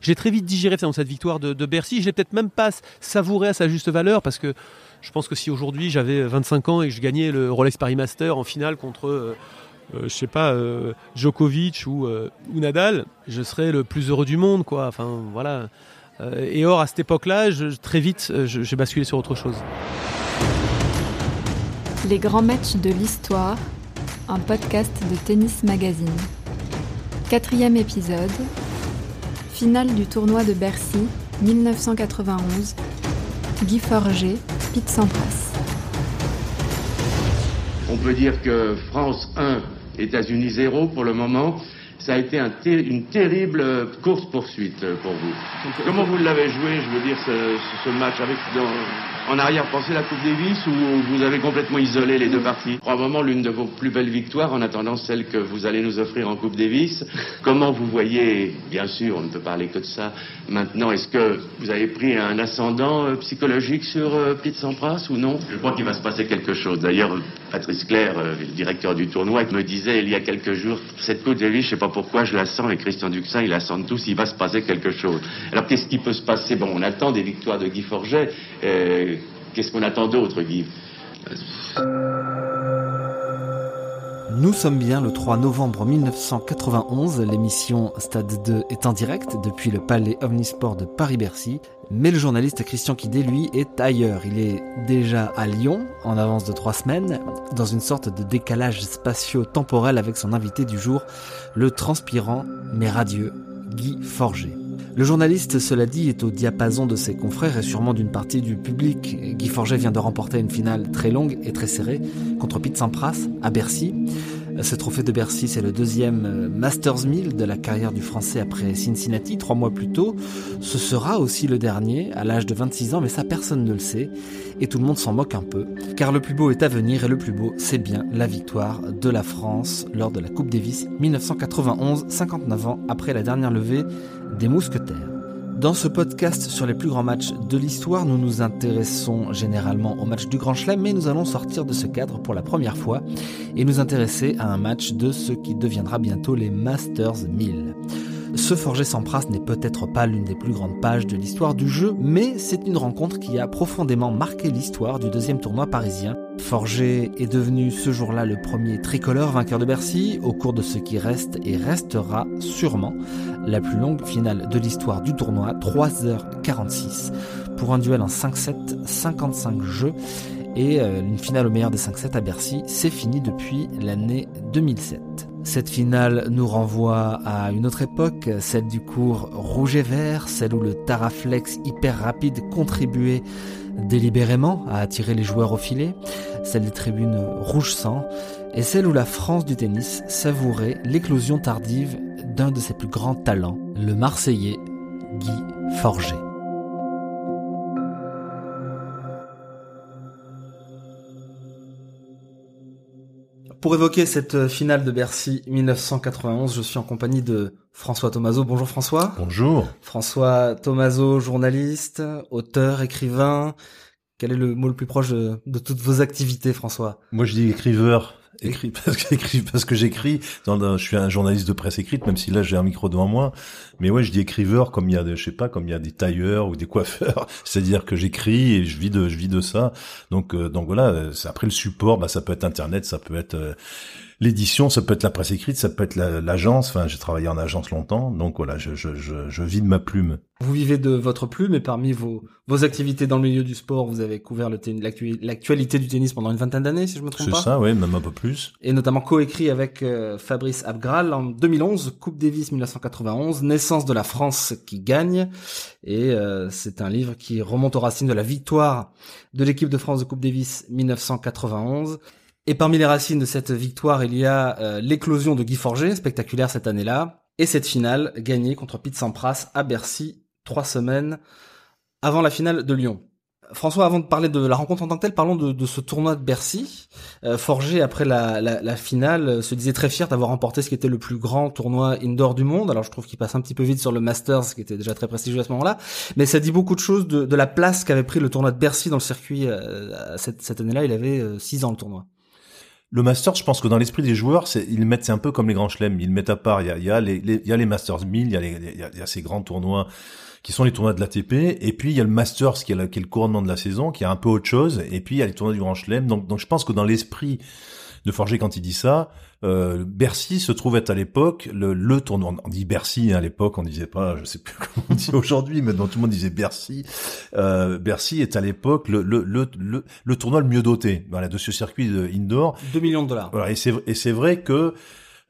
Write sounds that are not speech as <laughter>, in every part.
J'ai très vite digéré cette victoire de, Bercy. Je l'ai peut-être même pas savouré à sa juste valeur parce que je pense que si aujourd'hui j'avais 25 ans et que je gagnais le Rolex Paris Master en finale contre, euh, euh, je sais pas, euh, Djokovic ou, ou, Nadal, je serais le plus heureux du monde, quoi. Enfin, voilà. et or, à cette époque-là, très vite, j'ai basculé sur autre chose. Les grands matchs de l'histoire, un podcast de Tennis Magazine. Quatrième épisode, finale du tournoi de Bercy, 1991, Guy Forger, Pete Sampras. On peut dire que France 1, États-Unis 0 pour le moment. Ça a été une terrible course-poursuite pour vous. Comment vous l'avez joué, je veux dire, ce, match avec en arrière-pensée la Coupe Davis ou vous avez complètement isolé les deux parties? Probablement l'une de vos plus belles victoires en attendant celle que vous allez nous offrir en Coupe Davis. Comment vous voyez, bien sûr, on ne peut parler que de ça maintenant, est-ce que vous avez pris un ascendant euh, psychologique sur euh, Pete Sampras ou non? Je crois qu'il va se passer quelque chose. D'ailleurs, Patrice Claire, euh, le directeur du tournoi, me disait il y a quelques jours, cette Coupe Davis, je ne sais pas pourquoi je la sens, et Christian Duxin, il la sent tous, il va se passer quelque chose. Alors qu'est-ce qui peut se passer? Bon, on attend des victoires de Guy Forget. Qu'est-ce qu'on attend d'autre, Guy nous sommes bien le 3 novembre 1991, l'émission Stade 2 est en direct depuis le palais Omnisport de Paris-Bercy, mais le journaliste Christian Kidé, lui, est ailleurs. Il est déjà à Lyon, en avance de trois semaines, dans une sorte de décalage spatio-temporel avec son invité du jour, le transpirant mais radieux Guy Forger. Le journaliste, cela dit, est au diapason de ses confrères et sûrement d'une partie du public. Guy Forget vient de remporter une finale très longue et très serrée contre Pete Sampras à Bercy. Ce trophée de Bercy, c'est le deuxième euh, Masters 1000 de la carrière du Français après Cincinnati, trois mois plus tôt. Ce sera aussi le dernier, à l'âge de 26 ans, mais ça personne ne le sait. Et tout le monde s'en moque un peu. Car le plus beau est à venir, et le plus beau, c'est bien la victoire de la France lors de la Coupe Davis 1991, 59 ans après la dernière levée des mousquetaires. Dans ce podcast sur les plus grands matchs de l'histoire, nous nous intéressons généralement au match du Grand Chelem, mais nous allons sortir de ce cadre pour la première fois et nous intéresser à un match de ce qui deviendra bientôt les Masters 1000. Ce Forger Sampras n'est peut-être pas l'une des plus grandes pages de l'histoire du jeu, mais c'est une rencontre qui a profondément marqué l'histoire du deuxième tournoi parisien. Forger est devenu ce jour-là le premier tricolore vainqueur de Bercy au cours de ce qui reste et restera sûrement la plus longue finale de l'histoire du tournoi, 3h46 pour un duel en 5-7, 55 jeux et euh, une finale au meilleur des 5-7 à Bercy, c'est fini depuis l'année 2007. Cette finale nous renvoie à une autre époque, celle du cours rouge et vert, celle où le Taraflex hyper rapide contribuait délibérément à attirer les joueurs au filet, celle des tribunes rouge sang, et celle où la France du tennis savourait l'éclosion tardive d'un de ses plus grands talents, le Marseillais Guy Forger. Pour évoquer cette finale de Bercy 1991, je suis en compagnie de François Tomaso. Bonjour François. Bonjour. François Tomaso, journaliste, auteur, écrivain. Quel est le mot le plus proche de, de toutes vos activités, François? Moi, je dis écriveur écrit <laughs> parce que parce que j'écris je suis un journaliste de presse écrite même si là j'ai un micro devant moi mais ouais je dis écriveur comme il y a des, je sais pas comme il y a des tailleurs ou des coiffeurs <laughs> c'est-à-dire que j'écris et je vis de je vis de ça donc euh, donc voilà après le support bah ça peut être internet ça peut être euh, l'édition, ça peut être la presse écrite, ça peut être l'agence. enfin, j'ai travaillé en agence longtemps, donc voilà, je, je, je, je, vis de ma plume. Vous vivez de votre plume, et parmi vos, vos activités dans le milieu du sport, vous avez couvert l'actualité du tennis pendant une vingtaine d'années, si je me trompe pas. C'est ça, oui, même un peu plus. Et notamment coécrit avec euh, Fabrice Abgral en 2011, Coupe Davis 1991, naissance de la France qui gagne. Et euh, c'est un livre qui remonte aux racines de la victoire de l'équipe de France de Coupe Davis 1991. Et parmi les racines de cette victoire, il y a euh, l'éclosion de Guy Forger, spectaculaire cette année-là, et cette finale gagnée contre Pete Sampras à Bercy, trois semaines avant la finale de Lyon. François, avant de parler de la rencontre en tant que telle, parlons de, ce tournoi de Bercy. Euh, Forger, après la, la, finale, euh, se disait très fier d'avoir remporté ce qui était le plus grand tournoi indoor du monde. Alors je trouve qu'il passe un petit peu vite sur le Masters, qui était déjà très prestigieux à ce moment-là. Mais ça dit beaucoup de choses de, de la place qu'avait pris le tournoi de Bercy dans le circuit. cette, cette année-là, il avait six ans le tournoi. Le Masters, je pense que dans l'esprit des joueurs, c'est, ils mettent, c'est un peu comme les grands chelems. Ils mettent à part. Il y a, il y a les, Masters 1000, il y a, ces grands tournois qui sont les tournois de l'ATP. Et puis, il y a le Masters qui est, qui est le couronnement de la saison, qui est un peu autre chose. Et puis, il y a les tournois du grand chelem. Donc, donc, je pense que dans l'esprit de Forger quand il dit ça, euh, Bercy se trouvait à l'époque le, le tournoi. On dit Bercy hein, à l'époque, on disait pas, je sais plus <laughs> comment on dit aujourd'hui, mais tout le monde disait Bercy. Euh, Bercy est à l'époque le, le, le, le, tournoi le mieux doté, voilà, de ce circuit de indoor. 2 millions de dollars. Voilà, et c'est et c'est vrai que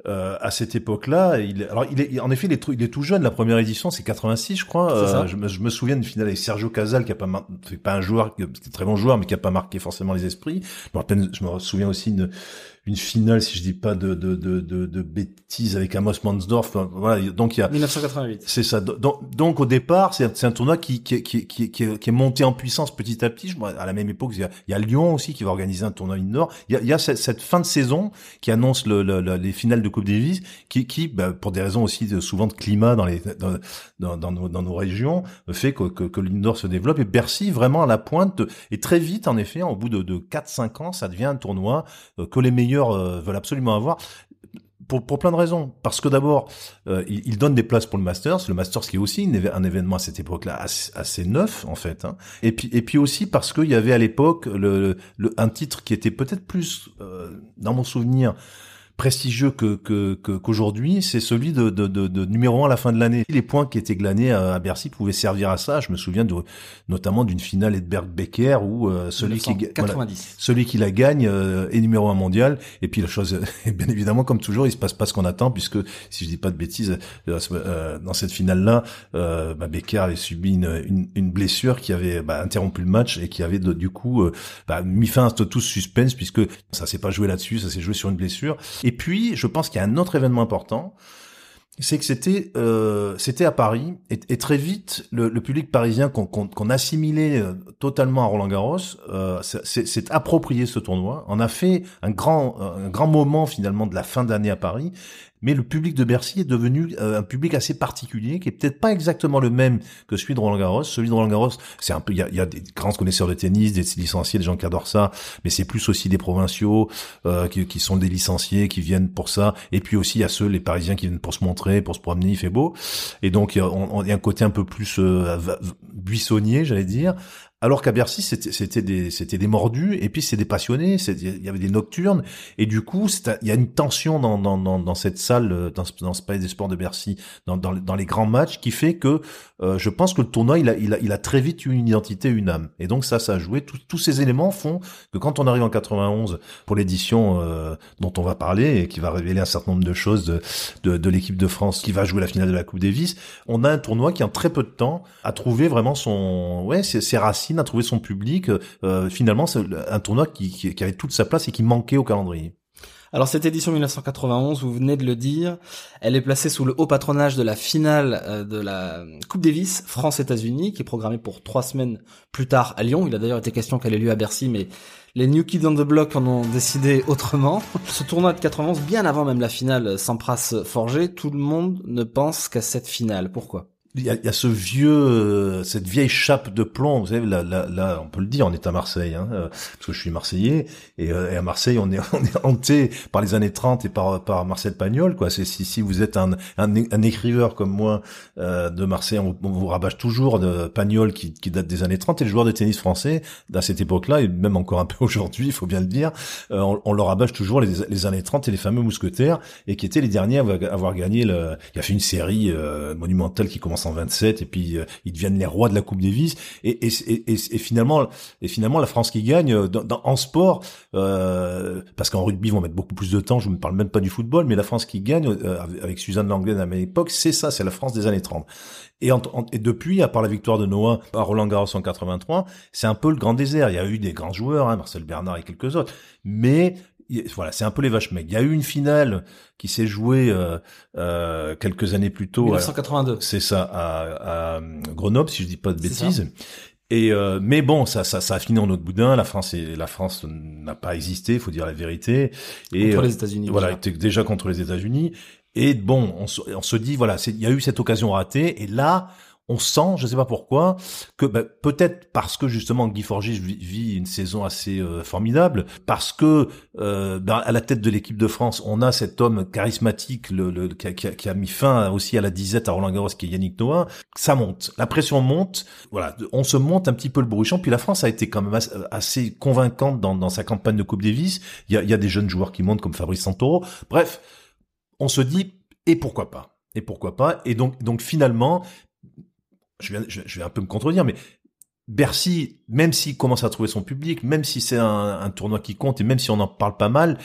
euh, à cette époque-là, il, alors il est, en effet, il est, il est tout jeune. La première édition, c'est 86, je crois. Euh, je, me, je, me, souviens d'une finale avec Sergio Casal, qui a pas, c'est pas un joueur, c'est très bon joueur, mais qui a pas marqué forcément les esprits. Je me, je me souviens aussi une, une finale, si je dis pas de, de, de, de, de bêtises, avec Amos Mansdorf. Voilà, donc il y a 1988. C'est ça. Donc, donc au départ, c'est un tournoi qui, qui, qui, qui, qui, est monté en puissance petit à petit. Je, à la même époque, il y, a, il y a Lyon aussi qui va organiser un tournoi indoor. Il y a, il y a cette, cette, fin de saison qui annonce le, le, les finales de Coupe Davis, qui, qui bah, pour des raisons aussi de, souvent de climat dans les dans, dans, dans, nos, dans nos régions, fait que, que, que l'indoor se développe. Et Bercy vraiment à la pointe. et très vite, en effet, au bout de, de 4-5 ans, ça devient un tournoi euh, que les meilleurs euh, veulent absolument avoir. Pour, pour, plein de raisons. Parce que d'abord, euh, il, donne des places pour le Masters. Le Masters qui est aussi un événement à cette époque-là assez, neuf en fait. Hein. Et puis et puis aussi parce qu'il y avait à l'époque le, un titre qui était peut-être plus, euh, dans mon souvenir, prestigieux que qu'aujourd'hui, c'est celui de, de, de, numéro un à la fin de l'année. Les points qui étaient glanés à, Bercy pouvaient servir à ça. Je me souviens de, notamment d'une finale Edberg Becker où euh, celui qui celui qui la gagne euh, est numéro un mondial. Et puis la chose, <laughs> bien évidemment, comme toujours, il se passe pas ce qu'on attend puisque si je dis pas de bêtises, euh, dans cette finale là, bah, Becker avait subi une, une, blessure qui avait bah, interrompu le match et qui avait du coup bah, mis fin à tout suspense puisque ça s'est pas joué là-dessus, ça s'est joué sur une blessure. Et puis, je pense qu'il y a un autre événement important, c'est que c'était euh, à Paris et, très vite le, public parisien qu'on qu'on assimilait euh, totalement à Roland Garros euh, s'est approprié ce tournoi. On a fait un grand un grand moment finalement de la fin d'année à Paris mais le public de Bercy est devenu euh, un public assez particulier, qui est peut-être pas exactement le même que celui de Roland Garros. Celui de Roland Garros, c'est un peu, il y a, y a, des grands connaisseurs de tennis, des licenciés, des gens qui adorent ça, mais c'est plus aussi des provinciaux euh, qui, qui, sont des licenciés, qui viennent pour ça, et puis aussi il y a ceux, les Parisiens, qui viennent pour se montrer, pour se promener, il fait beau, et donc il y a, un côté un peu plus euh, buissonnier, j'allais dire, alors qu'à Bercy, c'était des, c'était des mordus, et puis c'est des passionnés, il y avait des nocturnes, et du coup, il y a une tension dans, dans, dans, dans cette salle, euh, dans, dans ce palais des sports de Bercy, dans, dans, dans les grands matchs, qui fait que euh, je pense que le tournoi, il a, il, a, il a très vite une identité, une âme. Et donc ça, ça a joué. tous ces éléments font que quand on arrive en 91 pour l'édition euh, dont on va parler, et qui va révéler un certain nombre de choses de, de, de l'équipe de France qui va jouer la finale de la Coupe Davis, on a un tournoi qui en très peu de temps a trouvé vraiment son, ouais, ses, ses racines a trouvé son public. Euh, finalement, c'est un tournoi qui, avait toute sa place et qui manquait au calendrier. Alors cette édition 1991, vous venez de le dire, elle est placée sous le haut patronage de la finale euh, de la Coupe Davis France-États-Unis, qui est programmée pour trois semaines plus tard à Lyon. Il a d'ailleurs été question qu'elle ait lieu à Bercy, mais les New Kids on the Block en ont décidé autrement. Ce tournoi de 91, bien avant même la finale Sampras Forgé, tout le monde ne pense qu'à cette finale. Pourquoi? Il y, a, il y a, ce vieux, euh, cette vieille chape de plomb. Vous savez, là, là, là on peut le dire, on est à Marseille, hein, euh, parce que je suis marseillais, et, euh, et, à Marseille, on est, <laughs> on est hanté par les années 30 et par, par Marcel Pagnol. Quoi. C'est si, si vous êtes un, un, un écriveur comme moi euh, de Marseille, on, vous rabâche toujours de Pagnol qui, qui date des années 30 et le joueur de tennis français à cette époque-là et même encore un peu <laughs> aujourd'hui, il faut bien le dire, on, on, leur rabâche toujours les, années 30 et les fameux mousquetaires et qui étaient les derniers à avoir, gagné. Le, il a fait une série monumentale qui commence 127 et puis euh, ils deviennent les rois de la Coupe Davis et, et, et, et finalement et finalement la France qui gagne euh, dans, en sport euh, parce qu'en rugby ils vont mettre beaucoup plus de temps je ne parle même pas du football mais la France qui gagne euh, avec Suzanne Langlais à ma époque c'est ça c'est la France des années 30 et, et, depuis, à part la victoire de Noah à Roland Garros en 83, c'est un peu le grand désert. Il y a eu des grands joueurs, hein, Marcel Bernard et quelques autres, mais voilà, c'est un peu les vaches maigres. Il y a eu une finale qui s'est jouée euh, euh, quelques années plus tôt. 1982. C'est ça, à, à, Grenoble, si je dis pas de bêtises. Et euh, mais bon, ça, ça, ça a fini en autre boudin. La France et la France n'a pas existé, faut dire la vérité. Et contre les États-Unis. Voilà, déjà. déjà contre les États-Unis. Et bon, on se, on se dit voilà, il y a eu cette occasion ratée. Et là, on sent, je ne sais pas pourquoi, que bah, peut-être parce que justement Guy Forgy vit une saison assez euh, formidable, parce que euh, bah, à la tête de l'équipe de France, on a cet homme charismatique le, le qui, a, qui, a, mis fin aussi à la disette à Roland Garros, qui est Yannick Noah. Ça monte, la pression monte. Voilà, on se monte un petit peu le bourrichon. Puis la France a été quand même assez, convaincante dans, dans, sa campagne de Coupe Davis. Il y a, y a des jeunes joueurs qui montent comme Fabrice Santoro. Bref, on se dit et pourquoi pas? Et pourquoi pas? Et donc, donc finalement, je vais, je vais un peu me contredire, mais Bercy, même s'il commence à trouver son public, même si c'est un, un, tournoi qui compte et même si on en parle pas mal,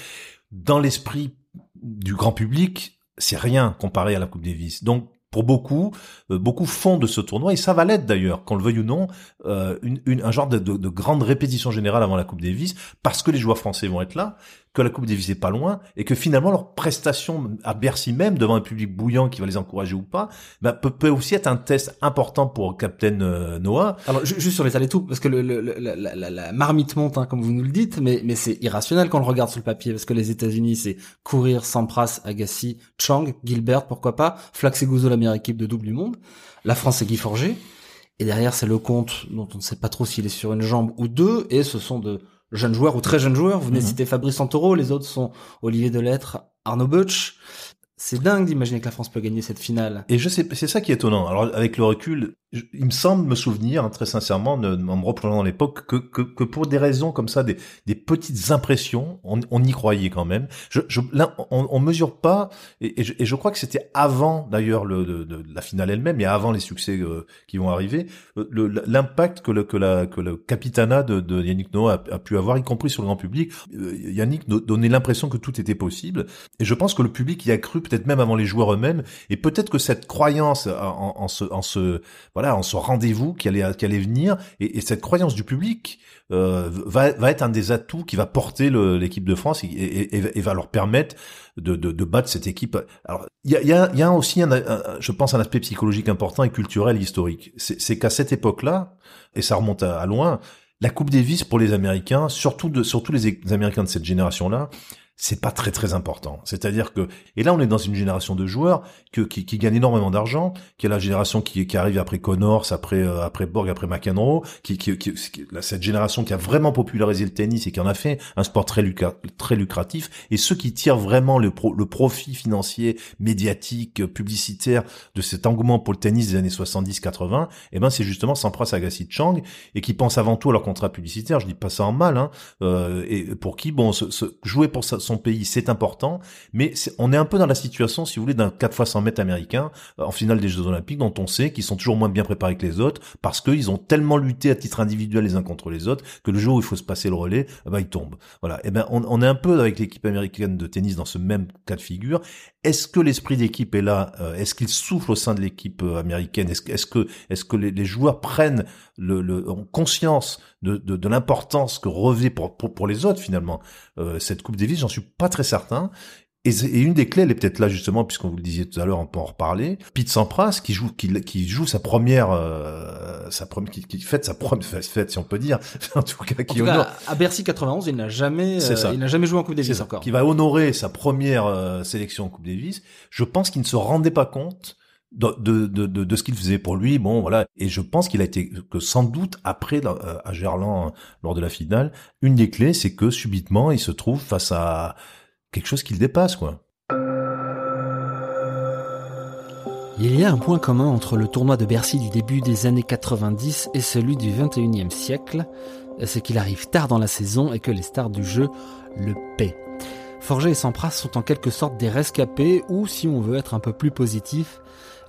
dans l'esprit du grand public, c'est rien comparé à la Coupe Davis. Donc pour beaucoup, euh, beaucoup font de ce tournoi, et ça va l'être d'ailleurs, qu'on le veuille ou non, euh, une, une, un genre de, de, de, grande répétition générale avant la Coupe Davis, parce que les joueurs français vont être là, que la Coupe Davis est pas loin, et que finalement leur prestation à Bercy même, devant un public bouillant qui va les encourager ou pas, bah, peut, peut, aussi être un test important pour Captain euh, Noah. Alors juste sur les allées tout, parce que la, marmite monte, hein, comme vous nous le dites, mais, c'est irrationnel quand on le regarde sur le papier, parce que les États-Unis, c'est courir, Sampras, Agassi, Chang, Gilbert, pourquoi pas, Flax et Gouzo, la meilleure équipe de double du monde. La France, c'est Guy Forger. Et derrière, c'est le compte dont on ne sait pas trop s'il est sur une jambe ou deux, et ce sont de jeunes joueurs ou très jeunes joueurs. Vous venez mhm. citer Fabrice Santoro, les autres sont Olivier Delettre, Arnaud Butch. C'est dingue d'imaginer que la France peut gagner cette finale. Et je sais, c'est ça qui est étonnant. Alors avec le recul, il me semble me souvenir, hein, très sincèrement, en me replongeant dans l'époque, que, que, pour des raisons comme ça, des, petites impressions, on, y croyait quand même. On, on mesure pas, et, je, crois que c'était avant d'ailleurs la finale elle-même, et avant les succès euh, qui vont arriver, euh, l'impact que le, que, la, que le capitana de, Yannick Noah a, a, pu avoir, y compris sur le grand public. Euh, Yannick donnait l'impression que tout était possible, et je pense que le public y a cru peut-être même avant les joueurs eux-mêmes, et peut-être que cette croyance en, ce, en ce voilà en ce rendez-vous qui allait, qui allait venir, et, et cette croyance du public euh, va, va être un des atouts qui va porter l'équipe de France et, va leur permettre de, de, de battre cette équipe. Alors, il y a, y, a, y a, aussi, un, je pense, un aspect psychologique important et culturel, historique. C'est qu'à cette époque-là, et ça remonte à, loin, la Coupe Davis pour les Américains, surtout de, surtout les Américains de cette génération-là, c'est pas très très important. C'est-à-dire que et là on est dans une génération de joueurs que, qui, qui gagnent énormément d'argent, qui est la génération qui, qui arrive après Connors, après euh, après Borg, après McEnroe, qui, qui, qui, cette génération qui a vraiment popularisé le tennis et qui en a fait un sport très lucratif. Et ceux qui tirent vraiment le, le profit financier, médiatique, publicitaire de cet engouement pour le tennis des années 70-80, eh ben c'est justement Sampras Agassi Chang et qui pensent avant tout à leur contrat publicitaire. Je dis pas ça en mal, hein, euh, et pour qui bon se, jouer pour ça son pays, c'est important, mais on est un peu dans la situation, si vous voulez, d'un 4 fois 100 mètres américain euh, en finale des Jeux Olympiques, dont on sait qu'ils sont toujours moins bien préparés que les autres, parce qu'ils ont tellement lutté à titre individuel les uns contre les autres, que le jour où il faut se passer le relais, ben, ils tombent. Voilà. Et eh ben, on, est un peu avec l'équipe américaine de tennis dans ce même cas de figure. Est-ce que l'esprit d'équipe est là euh, Est-ce qu'il souffle au sein de l'équipe américaine? Est-ce est que, les, joueurs prennent conscience de, de, de l'importance que revêt pour, pour, pour, les autres finalement cette Coupe Davis J'en suis pas très certain. Et, et, une des clés, elle est peut-être là justement, puisqu'on vous le disait tout à l'heure, on peut en reparler. Pete Sampras, qui joue, qui, qui joue sa première, euh, sa première, qui, qui fête sa première fête, si on peut dire, <laughs> en tout cas, qui en tout cas, à Bercy 91, il n'a jamais, euh, il n'a jamais joué en Coupe Davis encore. Qui va honorer sa première euh, sélection en Coupe Davis. Je pense qu'il ne se rendait pas compte de, ce qu'il faisait pour lui. Bon, voilà. Et je pense qu'il a été que sans doute après euh, à Gerland lors de la finale, une des clés, c'est que subitement il se trouve face à quelque chose qui le dépasse, quoi. Il y a un point commun entre le tournoi de Bercy du début des années 90 et celui du 21e siècle, c'est qu'il arrive tard dans la saison et que les stars du jeu le paient. Forger et Sampras sont en quelque sorte des rescapés ou, si on veut être un peu plus positif,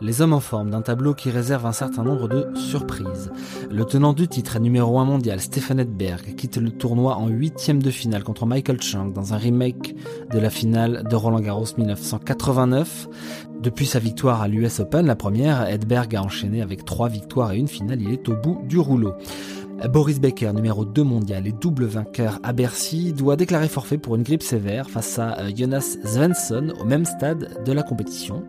les hommes en forme d'un tableau qui réserve un certain nombre de surprises. Le tenant du titre et numéro 1 mondial, Stefan Edberg, quitte le tournoi en huitième de finale contre Michael Chang dans un remake de la finale de Roland Garros 1989. Depuis sa victoire à l'US Open, la première, Edberg a enchaîné avec trois victoires et une finale, il est au bout du rouleau. Boris Becker, numéro 2 mondial et double vainqueur à Bercy, doit déclarer forfait pour une grippe sévère face à euh, Jonas Svensson au même stade de la compétition.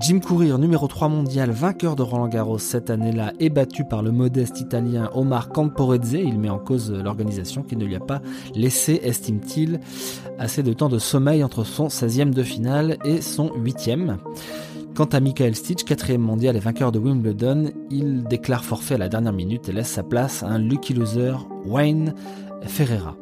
Jim Courier, numéro 3 mondial, vainqueur de Roland Garros cette année-là, est battu par le modeste italien Omar Camporezze. Il met en cause l'organisation qui ne lui a pas laissé, estime-t-il, assez de temps de sommeil entre son 16e de finale et son 8e. Quant à Michael Stitch, quatrième mondial et vainqueur de Wimbledon, il déclare forfait à la dernière minute et laisse sa place à un lucky loser, Wayne Ferreira.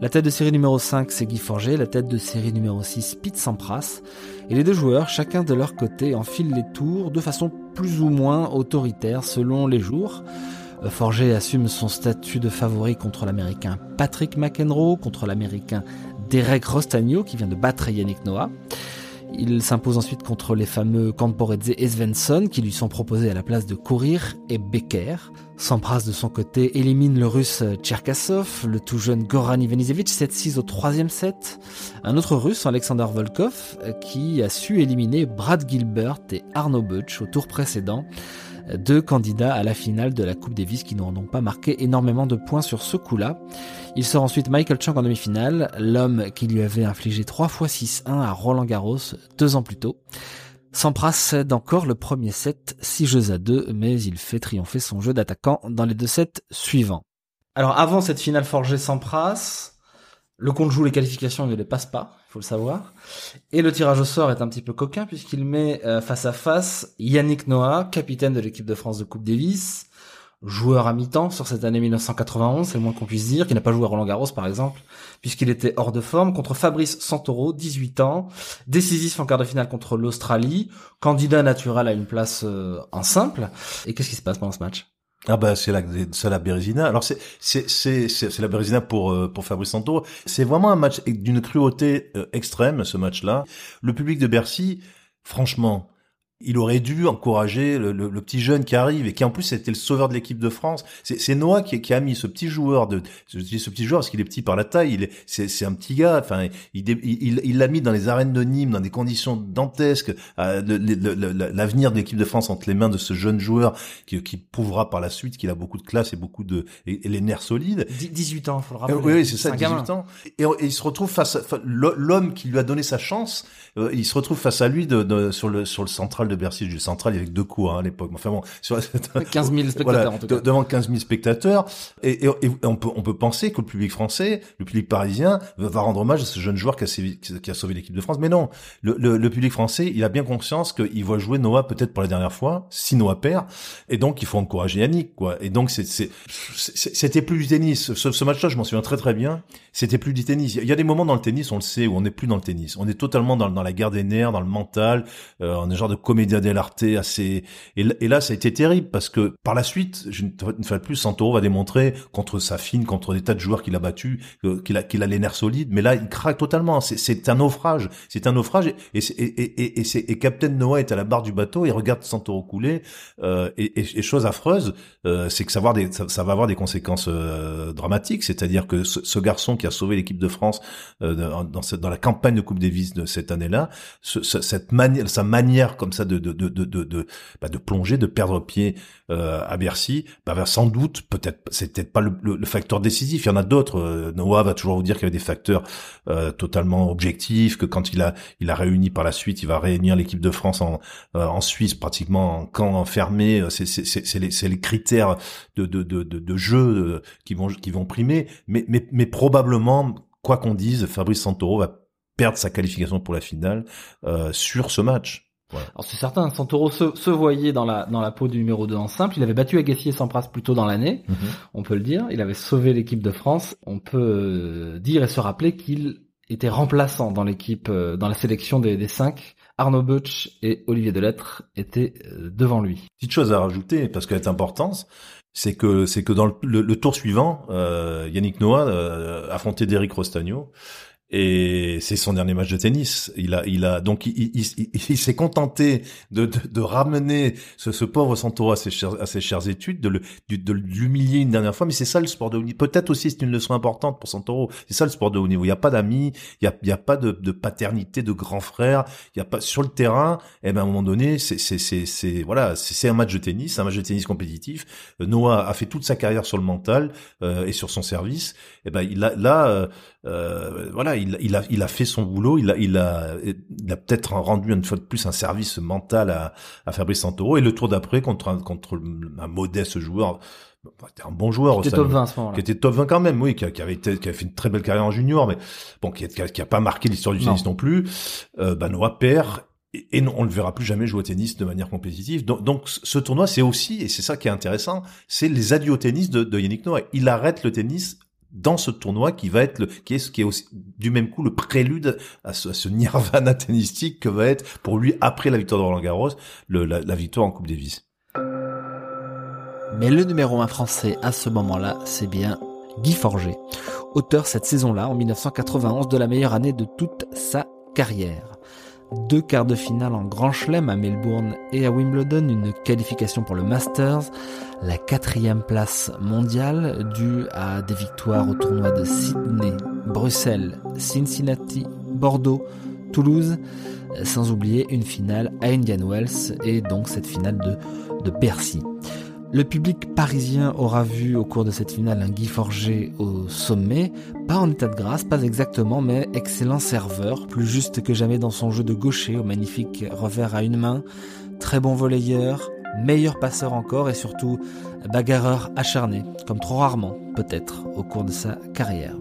La tête de série numéro 5, c'est Guy Forger, la tête de série numéro 6, Pete Sampras. Et les deux joueurs, chacun de leur côté, enfilent les tours de façon plus ou moins autoritaire selon les jours. Euh, Forger assume son statut de favori contre l'américain Patrick McEnroe, contre l'américain Derek Rostagno qui vient de battre Yannick Noah. Il s'impose ensuite contre les fameux Kamporedze et Svensson qui lui sont proposés à la place de courir et Becker. Sampras de son côté élimine le russe Tcherkassov, le tout jeune Goran Ivanisevic 7-6 au troisième set. Un autre russe, Alexander Volkov, qui a su éliminer Brad Gilbert et Arno Butch au tour précédent deux candidats à la finale de la Coupe Davis qui n'ont donc pas marqué énormément de points sur ce coup-là. Il sort ensuite Michael Chang en demi-finale, l'homme qui lui avait infligé 3 fois 6-1 à Roland Garros deux ans plus tôt. Sampras cède encore le premier set 6 jeux à 2, mais il fait triompher son jeu d'attaquant dans les deux sets suivants. Alors avant cette finale forgée Sampras, le compte joue les qualifications, ne les passe pas, il faut le savoir. Et le tirage au sort est un petit peu coquin puisqu'il met euh, face à face Yannick Noah, capitaine de l'équipe de France de Coupe Davis, joueur à mi-temps sur cette année 1991, c'est le moins qu'on puisse dire, qui n'a pas joué à Roland Garros par exemple, puisqu'il était hors de forme, contre Fabrice Santoro, 18 ans, décisif en quart de finale contre l'Australie, candidat naturel à une place euh, en simple. Et qu'est-ce qui se passe pendant ce match? Ah bah c'est la c'est la Bérésina. Alors c'est c'est c'est c'est la Bérésina pour euh, pour Fabrice Santoro. C'est vraiment un match d'une cruauté euh, extrême ce match-là. Le public de Bercy, franchement, il aurait dû encourager le, le, petit jeune qui arrive et qui en plus était le sauveur de l'équipe de France. C'est Noah qui, qui, a mis ce petit joueur de ce, petit joueur parce qu'il est petit par la taille. Il est c'est un petit gars. Enfin, il il l'a mis dans les arènes de Nîmes dans des conditions dantesques. Euh, L'avenir de l'équipe de France entre les mains de ce jeune joueur qui, qui prouvera par la suite qu'il a beaucoup de classe et beaucoup de et, les nerfs solides. 18 ans, faut le rappeler. oui, c'est ça, 18 ans. Et, il se retrouve face à l'homme qui lui a donné sa chance. Euh, il se retrouve face à lui de, de, sur le sur le central de Bercy du central avec deux coups hein, à l'époque. Enfin bon, sur <laughs> 15 000 spectateurs en tout cas. devant 15 000 spectateurs, et, et, on peut on peut penser que le public français, le public parisien, va rendre hommage à ce jeune joueur qui a, qui a sauvé l'équipe de France. Mais non, le, le, public français, il a bien conscience qu'il va jouer Noah peut-être pour la dernière fois, si Noah perd, et donc il faut encourager Yannick, quoi. Et donc c'est c'était plus du tennis. Ce, ce match-là, je m'en souviens très très bien. C'était plus du tennis. Il y a des moments dans le tennis, on le sait, où on n'est plus dans le tennis. On est totalement dans, dans la guerre des nerfs, dans le mental. Euh, on est genre de comédien dell'arte assez. Et, là, ça a été terrible parce que par la suite, je une fois de plus, Santoro va démontrer contre sa fine, contre des tas de joueurs qu'il a battus, qu'il a, qu'il a les nerfs solides. Mais là, il craque totalement. C'est un naufrage. C'est un naufrage. Et, et, et, et, et, Captain Noah est à la barre du bateau. Il regarde Santoro couler. Euh, et, chose affreuse, euh, c'est que ça va, avoir des, ça, va avoir des conséquences euh, dramatiques. C'est-à-dire que ce, garçon qui a sauvé l'équipe de France euh, dans, la campagne de Coupe Davis de cette année-là, ce, cette manière, sa manière comme ça de, bah, de plonger, de perdre pied euh, à Bercy, bah, va sans doute, peut-être, c'est peut-être pas le, facteur décisif. Il y en a d'autres. Euh, Noah va toujours vous dire qu'il y avait des facteurs euh, totalement objectifs, que quand il a, il réuni par la suite, il va réunir l'équipe de France en, Suisse, pratiquement en camp enfermé. C'est, c'est, c'est, les, critères de, jeu qui vont, primer. Mais, mais, probablement, quoi qu'on dise, Fabrice Santoro va perdre sa qualification pour la finale sur ce match. Alors c'est certain, Santoro se, se, voyait dans la dans la peau du numéro 2 en simple. Il avait battu Agassi et Sampras plus tôt dans l'année, mhm. on peut le dire. Il avait sauvé l'équipe de France. On peut euh, dire et se rappeler qu'il était remplaçant dans l'équipe, euh, dans la sélection des, des cinq. Arnaud Butch et Olivier Delettre étaient euh, devant lui. Petite chose à rajouter parce qu'elle est importante, c'est que c'est que dans le, tour suivant, Yannick Noah affrontait Derek Rostagno et c'est son dernier match de tennis. Il a, il a donc il, il, il, s'est contenté de, de, de ramener ce, ce, pauvre Santoro à ses chères, à ses chères études, de le, de l'humilier une dernière fois. Mais c'est ça le sport de haut niveau. Peut-être aussi c'est une leçon importante pour Santoro. C'est ça le sport de haut niveau. Il n'y a pas d'amis, il y a, il y a pas de, de paternité, de grand frère. Il y a pas sur le terrain. Et eh ben à un moment donné, c'est, c'est, c'est, c'est voilà, c'est un match de tennis, un match de tennis compétitif. Noah a fait toute sa carrière sur le mental euh, et sur son service. Et eh ben il a là. Euh, euh, voilà, il, il, a, il a fait son boulot, il a, il a, il a peut-être rendu une fois de plus un service mental à, à Fabrice Santoro. Et le tour d'après contre un, contre un modeste joueur, un bon joueur qui était top 20 à ce qui était top 20 quand même, oui, qui, avait été, qui a fait une très belle carrière en junior, mais bon, qui, a, qui a pas marqué l'histoire du tennis non. plus. Euh, Banoa perd et, on ne le verra plus jamais jouer au tennis de manière compétitive. Donc, donc ce tournoi, c'est aussi, et c'est ça qui est intéressant, c'est les adieux au tennis de, de Yannick Noah. Il arrête le tennis dans ce tournoi qui va être le, qui est, qui est aussi, du même coup le prélude à ce, à ce nirvana <laughs> tennistique que va être pour lui après la victoire de Roland Garros, le, la, la victoire en Coupe Davis. Mais le numéro un français à ce moment-là, c'est bien Guy Forger, auteur cette saison-là, en 1991, de la meilleure année de toute sa carrière. Deux quarts de finale en Grand Chelem à Melbourne et à Wimbledon, une qualification pour le Masters, la quatrième place mondiale due à des victoires au tournoi de Sydney, Bruxelles, Cincinnati, Bordeaux, Toulouse, sans oublier une finale à Indian Wells et donc cette finale de, de Bercy. Le public parisien aura vu au cours de cette finale un Guy Forger au sommet, pas en état de grâce, pas exactement, mais excellent serveur, plus juste que jamais dans son jeu de gaucher au magnifique revers à une main, très bon volleyeur, meilleur passeur encore et surtout bagarreur acharné, comme trop rarement peut-être au cours de sa carrière.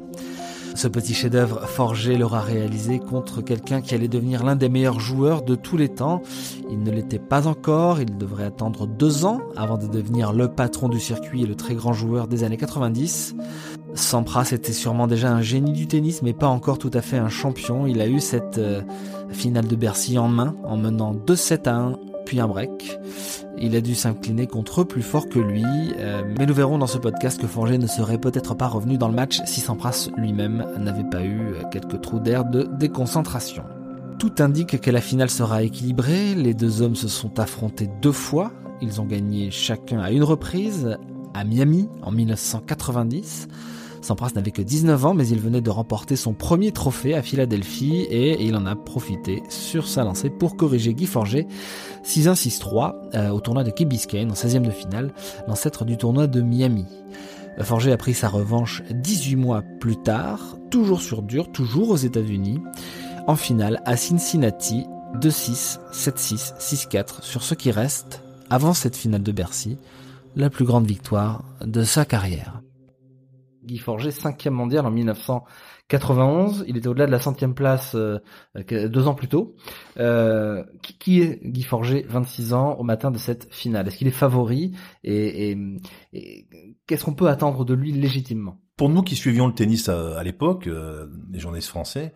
Ce petit chef-d'œuvre forgé l'aura réalisé contre quelqu'un qui allait devenir l'un des meilleurs joueurs de tous les temps. Il ne l'était pas encore, il devrait attendre deux ans avant de devenir le patron du circuit et le très grand joueur des années 90. Sampras était sûrement déjà un génie du tennis, mais pas encore tout à fait un champion. Il a eu cette euh, finale de Bercy en main, en menant 2-7 à 1 puis un break. Il a dû s'incliner contre eux plus fort que lui, euh, mais nous verrons dans ce podcast que Forger ne serait peut-être pas revenu dans le match si Sampras lui-même n'avait pas eu euh, quelques trous d'air de déconcentration. Tout indique que la finale sera équilibrée, les deux hommes se sont affrontés deux fois, ils ont gagné chacun à une reprise, à Miami en 1990, Sampras n'avait que 19 ans, mais il venait de remporter son premier trophée à Philadelphie et il en a profité sur sa lancée pour corriger Guy Forger 6-1-6-3 euh, au tournoi de Key Biscayne en 16e de finale, l'ancêtre du tournoi de Miami. Forger a pris sa revanche 18 mois plus tard, toujours sur dur, toujours aux États-Unis, en finale à Cincinnati 2-6, 7-6, 6-4 sur ce qui reste, avant cette finale de Bercy, la plus grande victoire de sa carrière. Guy Forger, cinquième mondial en 1991. Il était au-delà de la centième place euh, deux ans plus tôt. Euh, qui, est Guy Forger, 26 ans, au matin de cette finale? Est-ce qu'il est favori? Et, qu'est-ce qu'on peut attendre de lui légitimement? Pour nous qui suivions le tennis à, l'époque, euh, les journalistes français,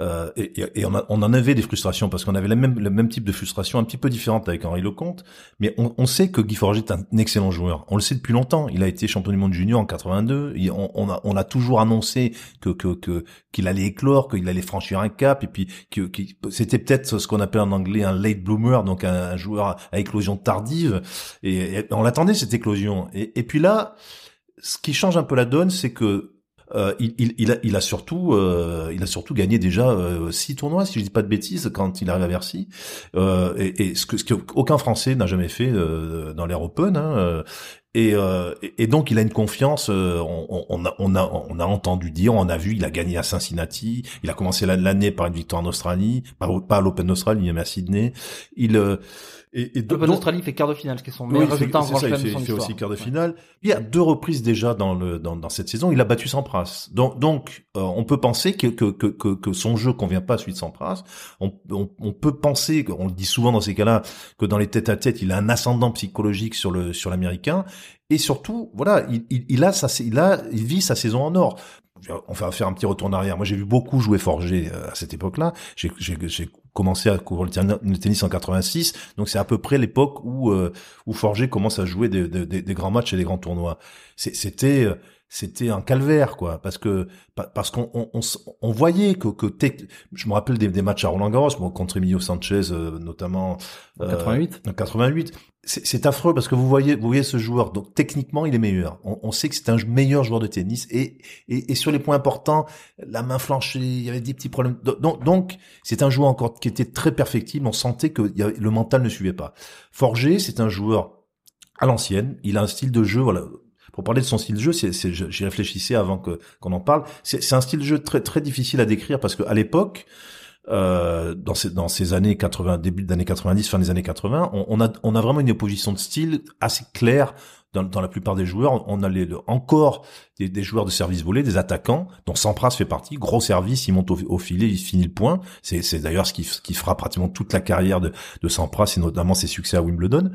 euh, et, et on, a, on, en avait des frustrations parce qu'on avait le même, le même type de frustration un petit peu différente avec Henri Lecomte. Mais on, on sait que Guy Forget est un excellent joueur. On le sait depuis longtemps. Il a été champion du monde junior en 82. on, on, a, on a toujours annoncé que que qu'il allait éclore, qu'il allait franchir un cap et puis que, c'était peut-être ce qu'on appelle en anglais un late bloomer, donc un, joueur à éclosion tardive. Et, on l'attendait cette éclosion. Et puis là, ce qui change un peu la donne, c'est que euh, il, il, il, a, il, a, surtout, euh, il a surtout gagné déjà euh, six tournois, si je dis pas de bêtises, quand il arrive à Bercy. Euh, et, et ce que, ce qu'aucun Français n'a jamais fait euh, dans l'ère Open. Hein, et, et, donc il a une confiance. On, on, a, on, a, on a entendu dire, on a vu, il a gagné à Cincinnati. Il a commencé l'année par une victoire en Australie, pas, pas à l'Open d'Australie, mais à Sydney. Il et, et L'Open d'Australie fait quart de finale, ce qui est son meilleur résultat en Chelem Il fait aussi quart de finale. Il y a deux reprises déjà dans le dans, dans cette saison, il a battu Sampras. Donc donc euh, on peut penser que que, que que son jeu convient pas à celui de Sampras. On, on, on peut penser, on le dit souvent dans ces cas-là, que dans les têtes à tête, il a un ascendant psychologique sur le sur l'américain. Et surtout, voilà, il, il, il a sa, il a, il vit sa saison en or on va faire un petit retour en arrière. Moi, j'ai vu beaucoup jouer Forger euh, à cette époque-là. J'ai commencé à couvrir le tennis en 86, donc c'est à peu près l'époque où euh, où Forger commence à jouer des, des, des, grands matchs et des grands tournois. C'était euh, c'était un calvaire quoi parce que parce qu'on on, on, voyait que que je me rappelle des, des matchs à Roland Garros contre Emilio Sanchez euh, notamment en 88 en 88 c'est affreux parce que vous voyez vous voyez ce joueur. Donc techniquement il est meilleur. On, on sait que c'est un meilleur joueur de tennis et, et, et sur les points importants la main flanchée il y avait des petits problèmes. Donc donc c'est un joueur encore qui était très perfectible. On sentait que le mental ne suivait pas. Forger c'est un joueur à l'ancienne. Il a un style de jeu voilà pour parler de son style de jeu, c'est, j'y réfléchissais avant que qu'on en parle. C'est, un style de jeu très très difficile à décrire parce que à l'époque, euh, dans ces dans ces années 80, début des années 90, fin des années 80, on, on, a on a vraiment une opposition de style assez claire dans, dans la plupart des joueurs, on a les, encore des, des, joueurs de service volé, des attaquants, dont Sampras fait partie. Gros service, il monte au, filet, il finit le point. C'est d'ailleurs ce qui, qui fera pratiquement toute la carrière de, de Sampras et notamment ses succès à Wimbledon.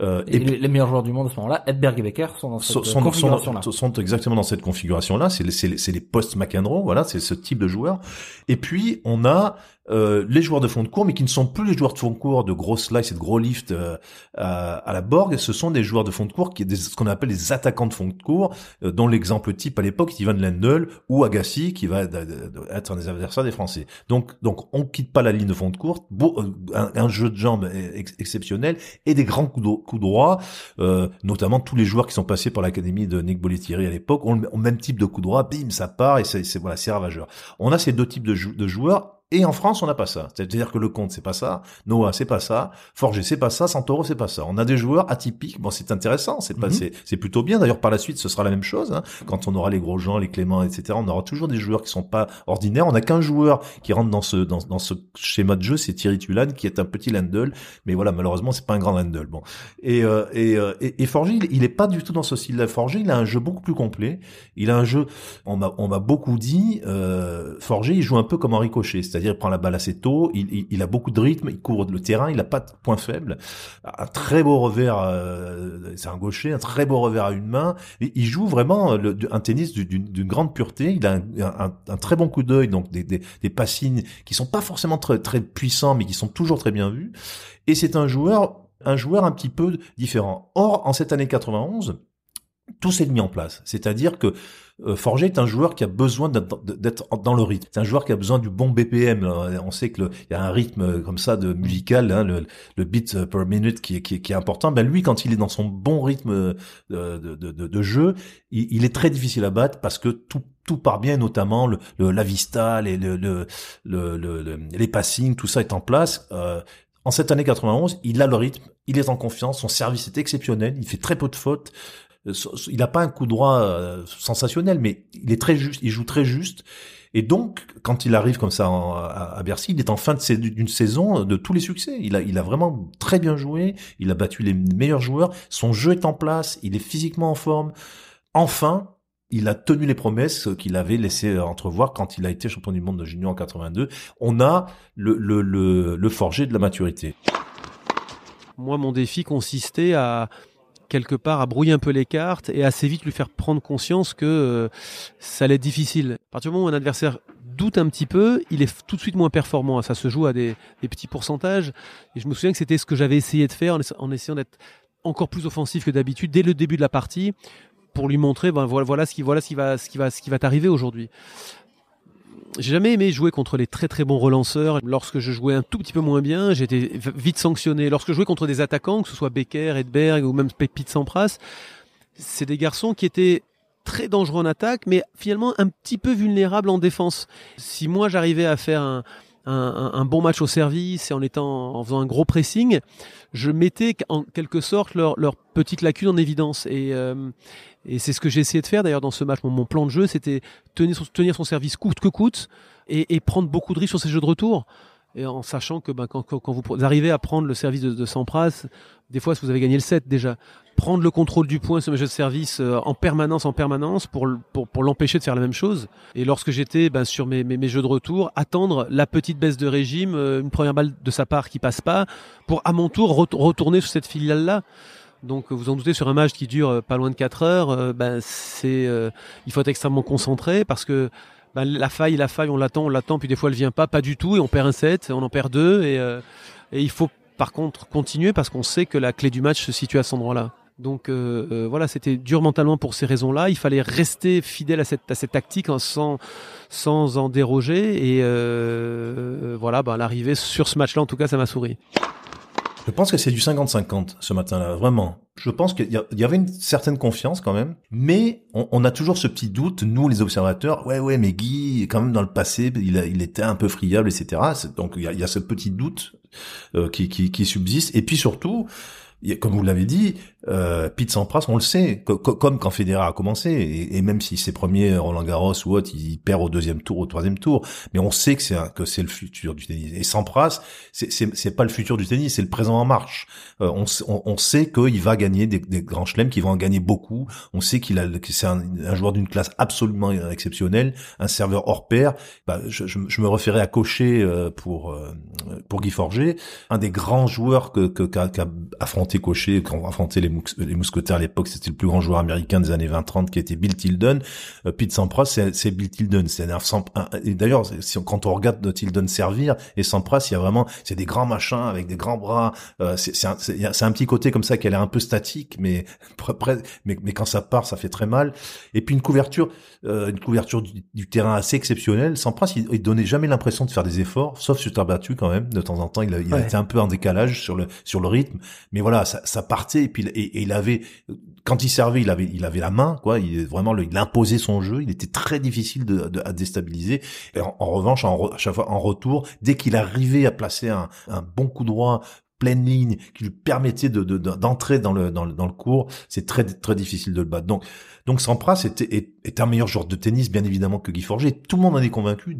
Euh, et, les meilleurs joueurs du monde à ce moment-là, Edberg et Becker, sont dans cette configuration-là. Sont, sont, exactement dans cette configuration-là. C'est les, les post-McEnroe, voilà, c'est ce type de joueur. Et puis on a euh, les joueurs de fond de cours, mais qui ne sont plus les joueurs de fond de cours de gros slice et de gros lift euh, à, la Borg. Ce sont des joueurs de fond de cours qui est ce qu'on appelle les attaquants de fond de cours, euh, dont l'exemple type à l'époque est Ivan Lendl ou Agassi, qui va être un des adversaires des Français. Donc, donc on quitte pas la ligne de fond de cours, un, jeu de jambes exceptionnel et des grands coups, droits, notamment tous les joueurs qui sont passés par l'académie de Nick Bollettieri à l'époque ont le même type de coup droit, bim, ça part et c'est voilà, c'est ravageur. On a ces deux types de, de joueurs et en France, on n'a pas ça. C'est-à-dire que le compte, c'est pas ça. Noah, c'est pas ça. Forger, c'est pas ça. Santoro, c'est pas ça. On a des joueurs atypiques. Bon, c'est intéressant. C'est pas, mhm. c'est plutôt bien. D'ailleurs, par la suite, ce sera la même chose. Hein. Quand on aura les gros gens, les Clément, etc., on aura toujours des joueurs qui sont pas ordinaires. On n'a qu'un joueur qui rentre dans ce, dans, dans ce schéma de jeu, c'est Thierry Tulane, qui est un petit Landel. Mais voilà, malheureusement, c'est pas un grand Landel. Bon. Et, euh, et, euh, et, et Forger, il, il, est pas du tout dans ce style-là. Forger, il a un jeu beaucoup plus complet. Il a un jeu, on m'a, on m'a beaucoup dit, euh, Forger, il joue un peu comme Henri Cochet. C'est-à-dire, il prend la balle assez tôt, il, a beaucoup de rythme, il court le terrain, il n'a pas de point faible. Un très beau revers, euh, c'est un gaucher, un très beau revers à une main. il joue vraiment un tennis d'une grande pureté. Il a un, très bon coup d'œil, donc des, des, des passings qui sont pas forcément très, très puissants, mais qui sont toujours très bien vus. Et c'est un joueur un joueur un petit peu différent. Or, en cette année 91, tout s'est mis en place. C'est-à-dire que Forger est un joueur qui a besoin d'être dans le rythme. C'est un joueur qui a besoin du bon BPM. On sait que il y a un rythme comme ça de musical, hein, le, le, beat per minute qui est, qui, qui est important. Ben lui, quand il est dans son bon rythme de, de, de, de jeu, il, il, est très difficile à battre parce que tout tout part bien, notamment le, la vista, les, le, le, le, les passings, tout ça est en place. Euh, en cette année 91, il a le rythme, il est en confiance, son service est exceptionnel, il fait très peu de fautes. Euh, il n'a pas un coup droit euh, sensationnel, mais il est très juste, il joue très juste. Et donc, quand il arrive comme ça à, Bercy, il est en fin d'une saison de tous les succès. Il a, il a vraiment très bien joué. Il a battu les meilleurs joueurs. Son jeu est en place. Il est physiquement en forme. Enfin, il a tenu les promesses qu'il avait laissé entrevoir quand il a été champion du monde de junior en 82. On a le, le, le, le forger de la maturité. Moi, mon défi consistait à quelque part à brouiller un peu les cartes et assez vite lui faire prendre conscience que euh, ça allait être difficile. À partir du moment où un adversaire doute un petit peu, il est tout de suite moins performant. Ça se joue à des, petits pourcentages. Et je me souviens que c'était ce que j'avais essayé de faire en, essayant d'être encore plus offensif que d'habitude dès le début de la partie pour lui montrer ben voilà, voilà ce qui voilà ce qui va ce qui va ce qui va t'arriver aujourd'hui j'ai jamais aimé jouer contre les très très bons relanceurs. Lorsque je jouais un tout petit peu moins bien, j'étais vite sanctionné. Lorsque je jouais contre des attaquants, que ce soit Becker, Edberg ou même Pete Sampras, c'est des garçons qui étaient très dangereux en attaque, mais finalement un petit peu vulnérables en défense. Si moi j'arrivais à faire un, bon match au service et en étant en faisant un gros pressing, je mettais en quelque sorte leur, leur petite lacune en évidence. Euh, et c'est ce que j'ai essayé de faire d'ailleurs dans ce match. Mon, plan de jeu, c'était tenir son, tenir son service coûte que coûte et, prendre beaucoup de risques sur ces jeux de retour. Et en sachant que ben, quand, vous arrivez à prendre le service de, de Sampras, des fois, vous avez gagné le set déjà, prendre le contrôle du point mes jeux de service euh, en permanence, en permanence, pour, l'empêcher de faire la même chose. Et lorsque j'étais ben, sur mes, jeux de retour, attendre la petite baisse de régime, euh, une première balle de sa part qui passe pas, pour à mon tour retourner sur cette filiale-là. Donc vous en doutez sur un match qui dure euh, pas loin de 4 heures, euh, ben c'est euh, il faut être extrêmement concentré parce que ben, la faille, la faille, on l'attend, on l'attend, puis des fois elle vient pas, pas du tout, et on perd un set, on en perd deux, et, il faut par contre continuer parce qu'on sait que la clé du match se situe à cet endroit-là. Donc voilà, c'était dur mentalement pour ces raisons-là. Il fallait rester fidèle à cette, tactique hein, sans, sans en déroger. Et voilà, ben, l'arrivée sur ce match-là, en tout cas, ça m'a souri. Je pense que c'est du 50-50 ce matin-là, vraiment. Je pense qu'il y, avait une certaine confiance quand même, mais on, a toujours ce petit doute, nous les observateurs, ouais ouais, mais Guy, quand même dans le passé, il, a, était un peu friable, etc. Donc il y a, ce petit doute euh, qui, qui, qui subsiste. Et puis surtout, comme vous l'avez dit, euh, Pete Sampras, on le sait, comme quand Federer a commencé, et, même si ses premiers Roland Garros ou autre, il perd au deuxième tour, au troisième tour, mais on sait que c'est que c'est le futur du tennis. Et Sampras, c'est pas le futur du tennis, c'est le présent en marche. Euh, on, on, sait qu'il va gagner des, des grands chelems, qu'il va en gagner beaucoup. On sait qu'il a que c'est un, un, joueur d'une classe absolument exceptionnelle, un serveur hors pair. Bah, je, je, je me référais à Cochet euh, pour euh, pour Guy Forger, un des grands joueurs que qu'a qu affronté Cochet, quand affronté les les mousquetaires à l'époque, c'était le plus grand joueur américain des années 20-30 qui était Bill Tilden. Euh, Pete Sampras, c'est Bill Tilden. C'est et d'ailleurs, quand on regarde Tilden servir et Sampras, il y a vraiment, c'est des grands machins avec des grands bras. Euh, c'est un, un, petit côté comme ça qu'elle est un peu statique, mais, <laughs> mais mais quand ça part, ça fait très mal. Et puis une couverture, euh, une couverture du, terrain assez exceptionnelle. Sampras, il, il donnait jamais l'impression de faire des efforts, sauf sur terre battue quand même. De temps en temps, il, a, il été un peu en décalage sur le sur le rythme, mais voilà, ça, ça partait et puis et, il avait quand il servait, il avait il avait la main quoi. Il vraiment il imposait son jeu. Il était très difficile de, de à déstabiliser. Et en, revanche, en, à chaque fois en retour, dès qu'il arrivait à placer un, un bon coup droit pleine ligne qui lui permettait de d'entrer dans le dans le dans le cours, c'est très très difficile de le battre. Donc donc Sampras était est, est, un meilleur joueur de tennis bien évidemment que Guy Forger. Tout le monde en est convaincu,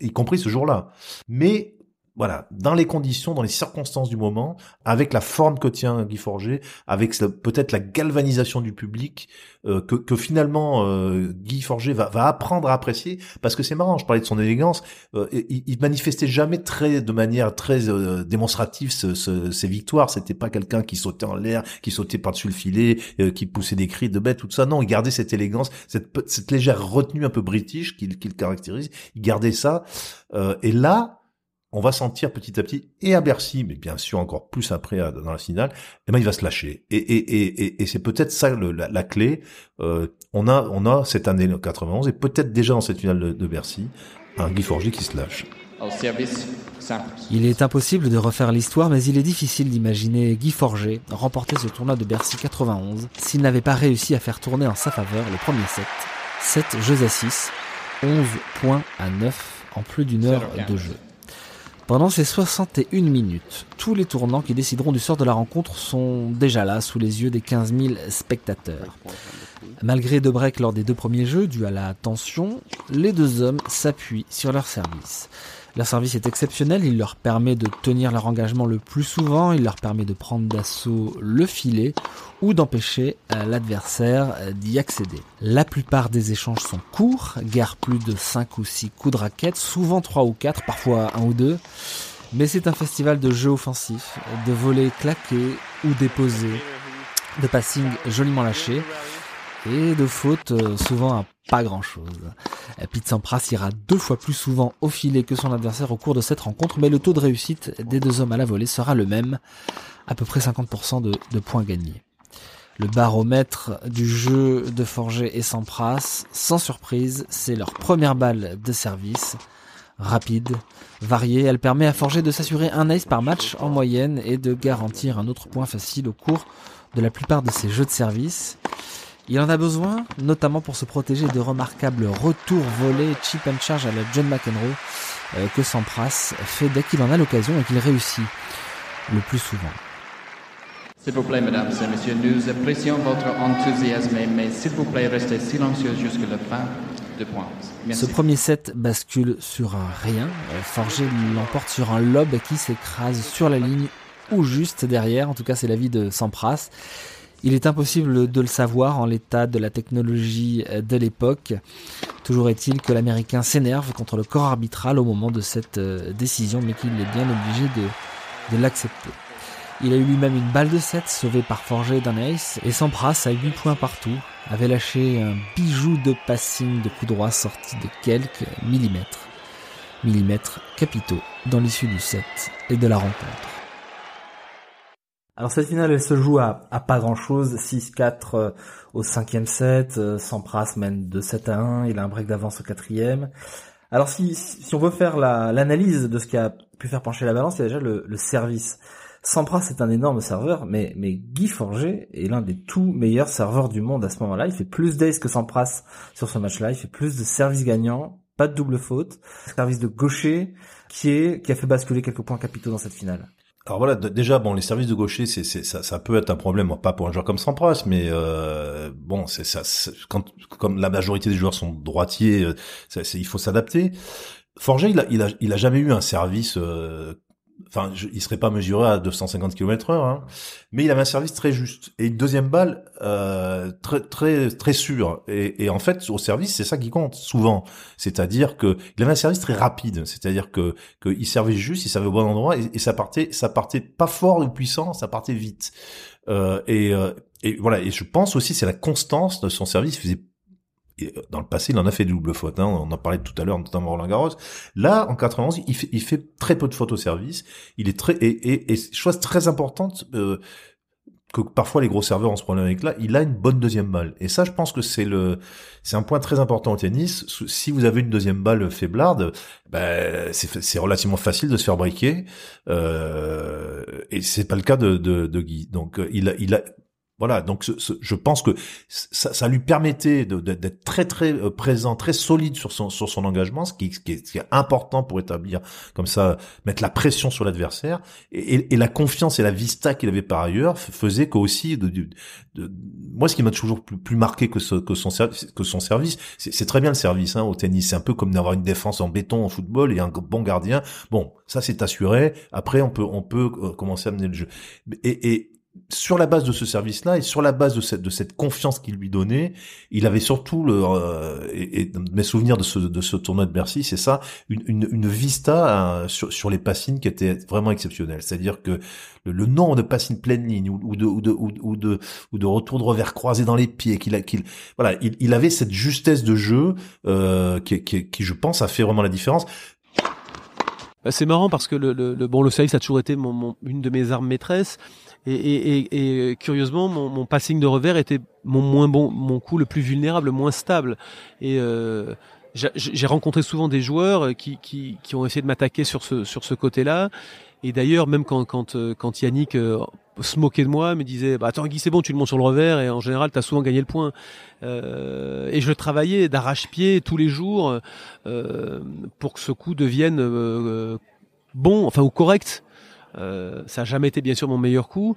y compris ce jour-là. Mais voilà, dans les conditions, dans les circonstances du moment, avec la forme que tient Guy Forger, avec peut-être la galvanisation du public, euh, que, que, finalement euh, Guy Forger va, va, apprendre à apprécier, parce que c'est marrant, je parlais de son élégance, euh, il, il, manifestait jamais très de manière très démonstrative ce, ce, ses victoires, c'était pas quelqu'un qui sautait en l'air, qui sautait par-dessus le filet, qui poussait des cris de bête, tout ça, non, il gardait cette élégance, cette, cette légère retenue un peu british qui, qui le caractérise, il gardait ça, et là, on va sentir petit à petit, et à Bercy, mais bien sûr encore plus après dans la finale, eh ben il va se lâcher. Et, et, et, et c'est peut-être ça la, clé. Euh, on a on a cette année 91 et peut-être déjà dans cette finale de, Bercy, un Guy Forgy qui se lâche. Il est impossible de refaire l'histoire, mais il est difficile d'imaginer Guy Forger remporter ce tournoi de Bercy 91 s'il n'avait pas réussi à faire tourner en sa faveur le premier set. 7 jeux à 6, 11 points à 9 en plus d'une heure de jeu. Pendant ces 61 minutes, tous les tournants qui décideront du sort de la rencontre sont déjà là sous les yeux des 15 000 spectateurs. Malgré deux breaks lors des deux premiers jeux, dû à la tension, les deux hommes s'appuient sur leur service. Leur service est exceptionnel, il leur permet de tenir leur engagement le plus souvent, il leur permet de prendre d'assaut le filet ou d'empêcher euh, l'adversaire euh, d'y accéder. La plupart des échanges sont courts, guère plus de 5 ou 6 coups de raquette, souvent 3 ou 4, parfois 1 ou 2. Mais c'est un festival de jeux offensifs, de volets claqués ou déposés, de passing joliment lâchés et de fautes euh, souvent à pas grand chose. Pete Sampras ira deux fois plus souvent au filet que son adversaire au cours de cette rencontre, mais le taux de réussite des deux hommes à la volée sera le même, à peu près 50% de, points gagnés. Le baromètre du jeu de Forger et Sampras, sans surprise, c'est leur première balle de service. Rapide, variée, elle permet à Forger de s'assurer un ace par match en moyenne et de garantir un autre point facile au cours de la plupart de ses jeux de service. Il en a besoin, notamment pour se protéger de remarquables retours volés chip and charge à la John McEnroe euh, que Sampras fait dès qu'il en a l'occasion et qu'il réussit le plus souvent. S'il vous plaît, mesdames et messieurs, nous apprécions votre enthousiasme, mais s'il vous plaît, restez silencieux jusqu'à la fin de points. Ce premier set bascule sur un rien. Euh, Forger l'emporte sur un lob qui s'écrase sur la ligne ou juste derrière. En tout cas, c'est l'avis de Sampras. Il est impossible de le savoir en l'état de la technologie euh, de l'époque. Toujours est-il que l'Américain s'énerve contre le corps arbitral au moment de cette euh, décision, mais qu'il est bien obligé de, l'accepter. Il a eu lui-même une balle de 7 sauvée par Forger d'un ace et Sampras à 8 points partout avait lâché un bijou de passing de coup droit sorti de quelques millimètres. Millimètres capitaux dans l'issue du set et de la rencontre. Alors cette finale, elle se joue à, pas grand-chose, 6-4 euh, au cinquième set, euh, Sampras mène de 7 à 1, il a un break d'avance au quatrième. Alors si, si on veut faire l'analyse de ce qui a pu faire pencher la balance, il y a déjà le, service. Sampras est un énorme serveur, mais, mais Guy Forger est l'un des tout meilleurs serveurs du monde à ce moment-là. Il fait plus d'ace que Sampras sur ce match-là, il fait plus de services gagnants, pas de double faute, service de gaucher qui est qui a fait basculer quelques points capitaux dans cette finale. Alors voilà, déjà bon, les services de gaucher, c'est, ça, ça peut être un problème, pas pour un joueur comme Sampras, mais euh, bon, c'est ça. Quand comme la majorité des joueurs sont droitiers, euh, il faut s'adapter. Forger, il a, il a, il a jamais eu un service euh, enfin, il serait pas mesuré à 250 km heure, hein, mais il avait un service très juste et une deuxième balle euh, très très très sûre. Et, et, en fait, au service, c'est ça qui compte souvent. C'est-à-dire que il avait un service très rapide. C'est-à-dire que qu'il servait juste, il servait au bon endroit et, ça partait ça partait pas fort ou puissant, ça partait vite. Euh, et, euh, et voilà. Et je pense aussi c'est la constance de son service. Euh, dans le passé, il en a fait des doubles fautes. Hein. On en parlait tout à l'heure, notamment Roland Garros. Là, en 91, il fait, il fait très peu de fautes au service. Il est très et, et, et chose très importante euh, que parfois les gros serveurs ont ce problème avec là. Il a une bonne deuxième balle. Et ça, je pense que c'est le c'est un point très important au tennis. Si vous avez une deuxième balle faiblarde, ben, c'est relativement facile de se faire briquer. Euh, et c'est pas le cas de, de, de Guy. Donc il a, il a voilà, donc je pense que ça, ça lui permettait d'être très très euh, présent, très solide sur son sur son engagement, ce qui, qui, est, qui est, important pour établir comme ça, mettre la pression sur l'adversaire et, et, la confiance et la vista qu'il avait par ailleurs faisait qu'aussi de, de, de, moi ce qui m'a toujours plus, plus, marqué que, ce, que son service, que son service, c'est très bien le service hein, au tennis, c'est un peu comme d'avoir une défense en béton en football et un bon gardien. Bon, ça c'est assuré. Après on peut on peut euh, commencer à mener le jeu et, et sur la base de ce service-là et sur la base de cette, de cette confiance qu'il lui donnait, il avait surtout le euh, et, mes souvenirs de ce, de ce tournoi de Bercy, c'est ça, une, une, une vista euh, sur, sur les passines qui était vraiment exceptionnelle. C'est-à-dire que le, nombre de passines pleine ligne ou, de ou de ou, de ou de retour de revers croisé dans les pieds, qu'il a qu'il voilà, il, il, avait cette justesse de jeu euh, qui, qui, qui, je pense, a fait vraiment la différence. Bah, c'est marrant parce que le, le, bon le service a toujours été mon, mon, une de mes armes maîtresses. Et, et, et, curieusement, mon, mon, passing de revers était mon moins bon, mon coup le plus vulnérable, le moins stable. Et euh, j'ai rencontré souvent des joueurs qui, qui, qui ont essayé de m'attaquer sur ce, sur ce côté-là. Et d'ailleurs, même quand, quand, euh, quand Yannick euh, se moquait de moi, me disait bah, Attends, Guy, c'est bon, tu le montes sur le revers, et en général, tu as souvent gagné le point. Euh, et je travaillais d'arrache-pied tous les jours euh, pour que ce coup devienne euh, bon, enfin, ou correct. Euh, ça n'a jamais été bien sûr mon meilleur coup,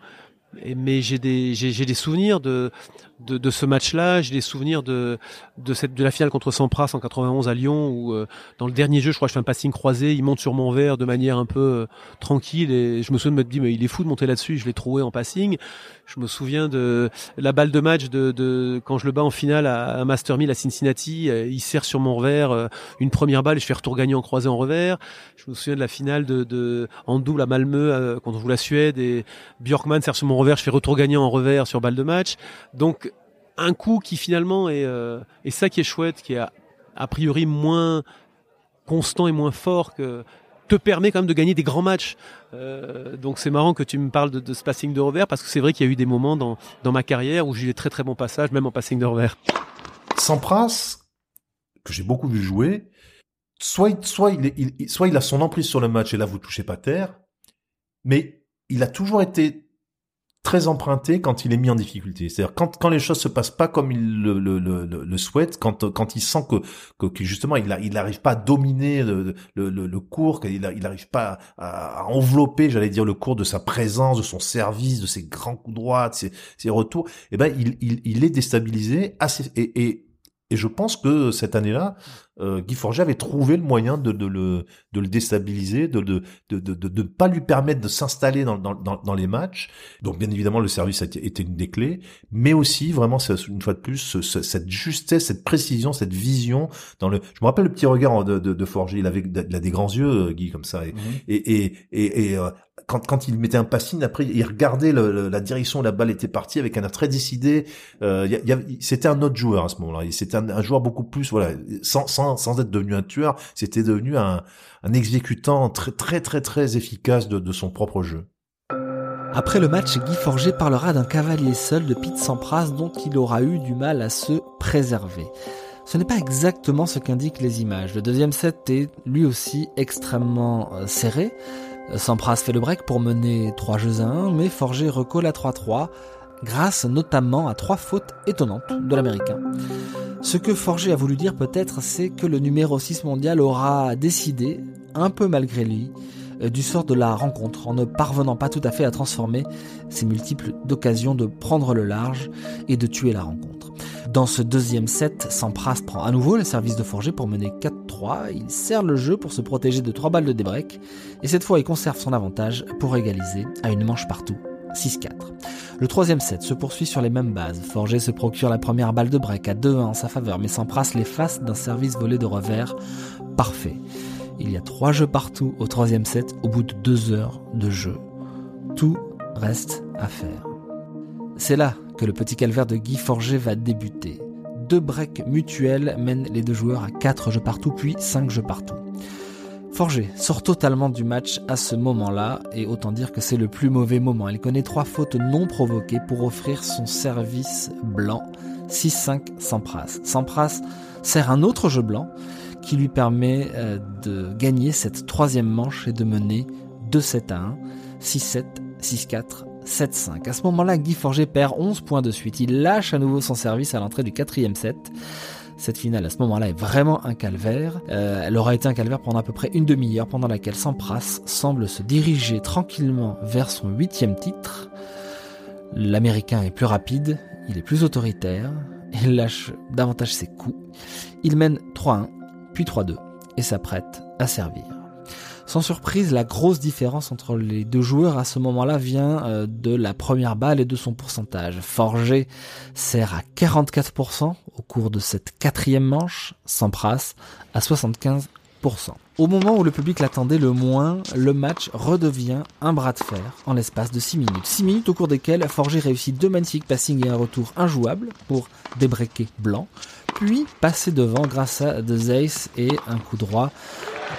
mais j'ai des j'ai des souvenirs de de, de ce match-là. J'ai des souvenirs de de cette de la finale contre Sampras en 91 à Lyon où euh, dans le dernier jeu, je crois je fais un passing croisé, il monte sur mon verre de manière un peu euh, tranquille et je me souviens de me dire mais il est fou de monter là-dessus. Je l'ai trouvé en passing. Je me souviens de la balle de match de, de quand je le bats en finale à, à Master 1000 à Cincinnati. Euh, il sert sur mon revers une première balle et je fais retour gagnant croisé en revers. Je me souviens de la finale de, de en double à Malmö on joue la Suède et Björkman sert sur mon revers. Je fais retour gagnant en revers sur balle de match. Donc un coup qui finalement est, euh, et ça qui est chouette, qui est a, priori moins constant et moins fort que te permet quand même de gagner des grands matchs. Euh, donc c'est marrant que tu me parles de, de ce passing de revers parce que c'est vrai qu'il y a eu des moments dans, dans ma carrière où j'ai eu des très très bons passages, même en passing de revers. Sampras, que j'ai beaucoup vu jouer, soit, soit, il, il, soit il a son emprise sur le match et là vous touchez pas terre, mais il a toujours été très emprunté quand il est mis en difficulté. C'est-à-dire quand quand les choses se passent pas comme il le, le, le, le souhaite, quand quand il sent que que, justement il a, il n'arrive pas à dominer le le, le, cours, qu'il il n'arrive pas à, envelopper, j'allais dire le cours de sa présence, de son service, de ses grands coups droits, de ses, ses retours, eh ben il, il, il est déstabilisé assez et, et et je pense que cette année-là, euh, Guy Forget avait trouvé le moyen de, de, le, de le déstabiliser, de ne de, de, de, de, pas lui permettre de s'installer dans, dans, dans, les matchs. Donc bien évidemment, le service a été une des clés, mais aussi vraiment, une fois de plus, cette justesse, cette précision, cette vision. Dans le, je me rappelle le petit regard de, de, de Forger, il avait il a des grands yeux, Guy, comme ça, et, mhm. et, et, et, euh, quand, quand il mettait un passing, après il regardait le, la direction où la balle était partie avec un air très décidé. Euh, c'était un autre joueur à ce moment-là. C'était un, un, joueur beaucoup plus, voilà, sans, sans, sans être devenu un tueur, c'était devenu un, exécutant très très très efficace de, son propre jeu. Après le match, Guy Forger parlera d'un cavalier seul de Pete Sampras dont il aura eu du mal à se préserver. Ce n'est pas exactement ce qu'indiquent les images. Le deuxième set est lui aussi extrêmement euh, serré. Sampras fait le break pour mener 3 jeux à 1, mais Forger recolle à 3-3, grâce notamment à trois fautes étonnantes de l'américain. Ce que Forger a voulu dire peut-être, c'est que le numéro 6 mondial aura décidé, un peu malgré lui, euh, du sort de la rencontre en ne parvenant pas tout à fait à transformer ses multiples occasions de prendre le large et de tuer la rencontre. Dans ce deuxième set, Sampras prend à nouveau le service de Forger pour mener 4-3. Il sert le jeu pour se protéger de 3 balles de débreak et cette fois il conserve son avantage pour égaliser à une manche partout. 6-4. Le troisième set se poursuit sur les mêmes bases. Forger se procure la première balle de break à 2-1 en sa faveur, mais Sampras l'efface d'un service volé de revers parfait. Il y a trois jeux partout au troisième set au bout de deux heures de jeu. Tout reste à faire. C'est là que le petit calvaire de Guy Forger va débuter. Deux breaks mutuels mènent les deux joueurs à quatre jeux partout, puis cinq jeux partout. Forger sort totalement du match à ce moment-là, et autant dire que c'est le plus mauvais moment. Il connaît trois fautes non provoquées pour offrir son service blanc. 6-5 Sampras. Sampras sert un autre jeu blanc qui lui permet euh, de gagner cette troisième manche et de mener 2-7 à 1, 6-7, 6-4, 7-5. À ce moment-là, Guy Forger perd 11 points de suite. Il lâche à nouveau son service à l'entrée du quatrième set. Cette finale à ce moment-là est vraiment un calvaire. Euh, elle aura été un calvaire pendant à peu près une demi-heure pendant laquelle Sampras semble se diriger tranquillement vers son huitième titre. L'américain est plus rapide, il est plus autoritaire, il lâche davantage ses coups. Il mène 3-1, puis 3-2, et s'apprête à servir. Sans surprise, la grosse différence entre les deux joueurs à ce moment-là vient euh, de la première balle et de son pourcentage. Forger sert à 44% au cours de cette quatrième manche, Sampras à 75%. Au moment où le public l'attendait le moins, le match redevient un bras de fer en l'espace de 6 minutes. 6 minutes au cours desquelles Forger réussit deux magnifiques passings et un retour injouable pour débreaker blanc, puis passer devant grâce à deux aces et un coup droit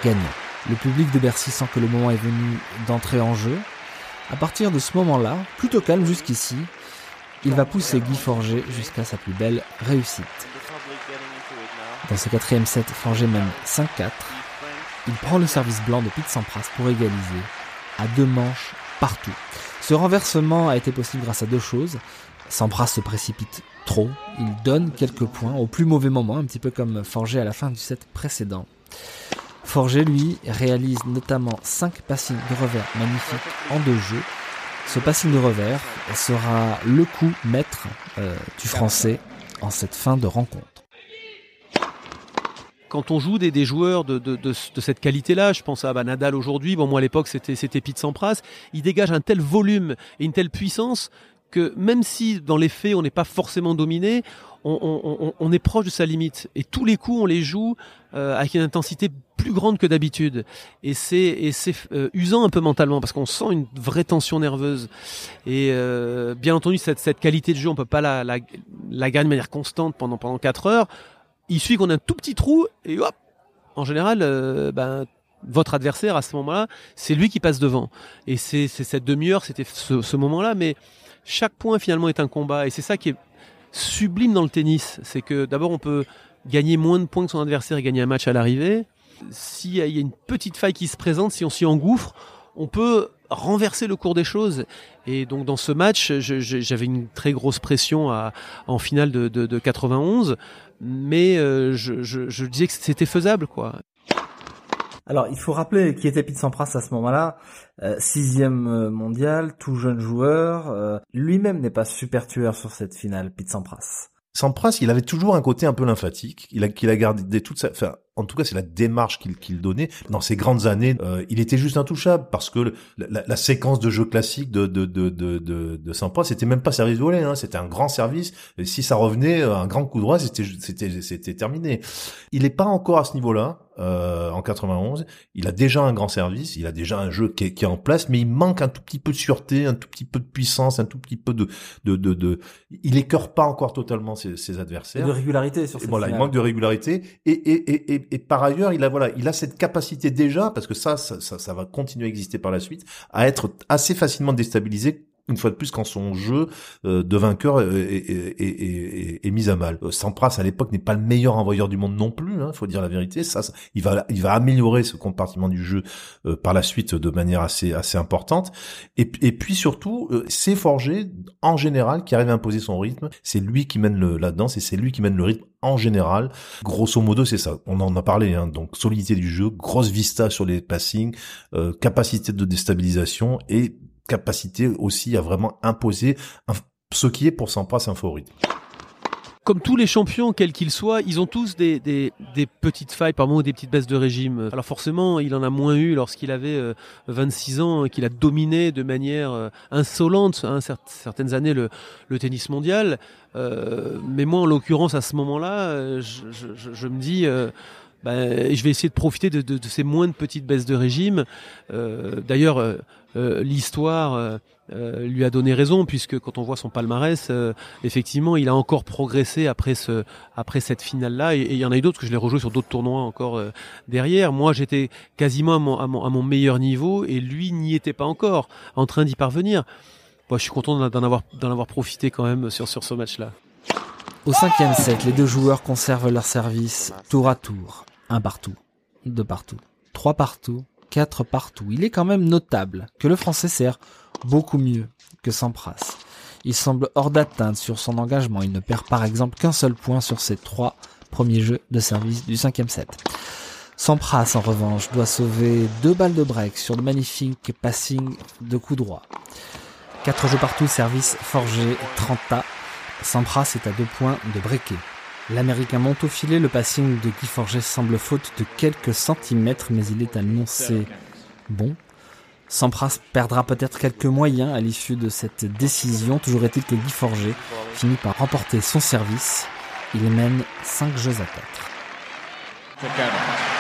gagnant. Le public de Bercy sent que le moment est venu d'entrer en jeu. À partir de ce moment-là, plutôt calme jusqu'ici, il va pousser Guy Forger jusqu'à sa plus belle réussite. Dans ce quatrième set, Forger mène 5-4. Il prend le service blanc de Pete Sampras pour égaliser à deux manches partout. Ce renversement a été possible grâce à deux choses. Sampras se précipite trop, il donne quelques points au plus mauvais moment, un petit peu comme Forger à la fin du set précédent. Forger, lui, réalise notamment 5 passings de revers magnifiques en deux jeux. Ce passing de revers sera le coup maître euh, du français en cette fin de rencontre. Quand on joue des, joueurs de, cette qualité-là, je pense à Nadal aujourd'hui, bon moi à l'époque c'était c'était Pete Sampras, il dégage un tel volume et une telle puissance que même si dans les faits on n'est pas forcément dominé, on, est proche de sa limite. Et tous les coups on les joue euh, avec une intensité plus grande que d'habitude. Et c'est euh, usant un peu mentalement parce qu'on sent une vraie tension nerveuse. Et euh, bien entendu cette, qualité de jeu on peut pas la, gagner de manière constante pendant pendant quatre heures. Il suffit qu'on ait un tout petit trou et hop. En général, ben votre adversaire à ce moment-là, c'est lui qui passe devant. Et c'est cette demi-heure, c'était ce, ce moment-là, mais chaque point finalement est un combat et c'est ça qui est sublime dans le tennis, c'est que d'abord on peut gagner moins de points que son adversaire et gagner un match à l'arrivée. S'il y a une petite faille qui se présente, si on s'y engouffre, on peut renverser le cours des choses. Et donc dans ce match, j'avais une très grosse pression en finale de, de, de 91, mais euh, je, je disais que c'était faisable, quoi. Alors, il faut rappeler qui était Pete Sampras à ce moment-là. Euh, sixième euh, mondial, tout jeune joueur. Euh, Lui-même n'est pas super tueur sur cette finale, Pete Sampras. Sampras, il avait toujours un côté un peu lymphatique. Il a, qu'il a gardé toute sa, enfin, en tout cas, c'est la démarche qu'il qu'il donnait dans ses grandes années. Euh, il était juste intouchable parce que le, la, la, séquence de jeu classique de de de de, de, de Sampras, c'était même pas service volé, hein, c'était un grand service. Et si ça revenait, un grand coup droit, c'était c'était c'était terminé. Il est pas encore à ce niveau-là euh, en 91. Il a déjà un grand service, il a déjà un jeu qui est, qui est, en place, mais il manque un tout petit peu de sûreté, un tout petit peu de puissance, un tout petit peu de de de, de... il écœure pas encore totalement ses, ses adversaires. Et de régularité sur cette Voilà, finale. il manque de régularité et et, et et et par ailleurs, il a voilà, il a cette capacité déjà parce que ça ça, ça, ça va continuer à exister par la suite à être assez facilement déstabilisé une fois de plus quand son jeu euh, de vainqueur est, est, est, est, mis à mal. Euh, Sampras à l'époque n'est pas le meilleur envoyeur du monde non plus, hein, faut dire la vérité. Ça, il va il va améliorer ce compartiment du jeu euh, par la suite de manière assez assez importante. Et, puis surtout, c'est Forger en général qui arrive à imposer son rythme. C'est lui qui mène le, la danse et c'est lui qui mène le rythme en général. Grosso modo, c'est ça. On en a parlé. Hein. Donc solidité du jeu, grosse vista sur les passings, capacité de déstabilisation et capacité aussi à vraiment imposer ce qui est pour Sampras un favori. Comme tous les champions, quels qu'ils soient, ils ont tous des, petites failles, par moment des petites baisses de régime. Alors forcément, il en a moins eu lorsqu'il avait 26 euh, ans et qu'il a dominé de manière euh, insolente hein, certaines années le, tennis mondial. Euh, mais moi, en l'occurrence, à ce moment-là, je, me dis... Ben, je vais essayer de profiter de, ces moins de petites baisses de régime. D'ailleurs, euh, l'histoire euh, euh, lui a donné raison puisque quand on voit son palmarès, effectivement, il a encore progressé après ce, après cette finale-là. Et il y en a eu d'autres que je l'ai rejoué sur d'autres tournois encore derrière. Moi, j'étais quasiment à mon, meilleur niveau et lui n'y était pas encore en train d'y parvenir. Moi, je suis content d'en avoir, d'en avoir profité quand même sur, sur ce match-là. Au cinquième set, les deux joueurs conservent leur service tour à tour. Un partout, deux partout, trois partout, 4 partout. Il est quand même notable que le français sert beaucoup mieux que Sampras. Il semble hors d'atteinte sur son engagement. Il ne perd par exemple qu'un seul point sur ses trois premiers jeux de service du cinquième set. Sampras, en revanche, doit sauver deux balles de break sur le magnifique passing de coup droit. Quatre jeux partout, service forgé 30 A. Sampras est à deux points de breaker. L'Américain monte au filet, le passing de Guy Forget semble faute de quelques centimètres, mais il est annoncé bon. Sampras perdra peut-être quelques moyens à l'issue de cette décision. Toujours est-il que Guy Forget finit par remporter son service. Il mène 5 jeux à 4.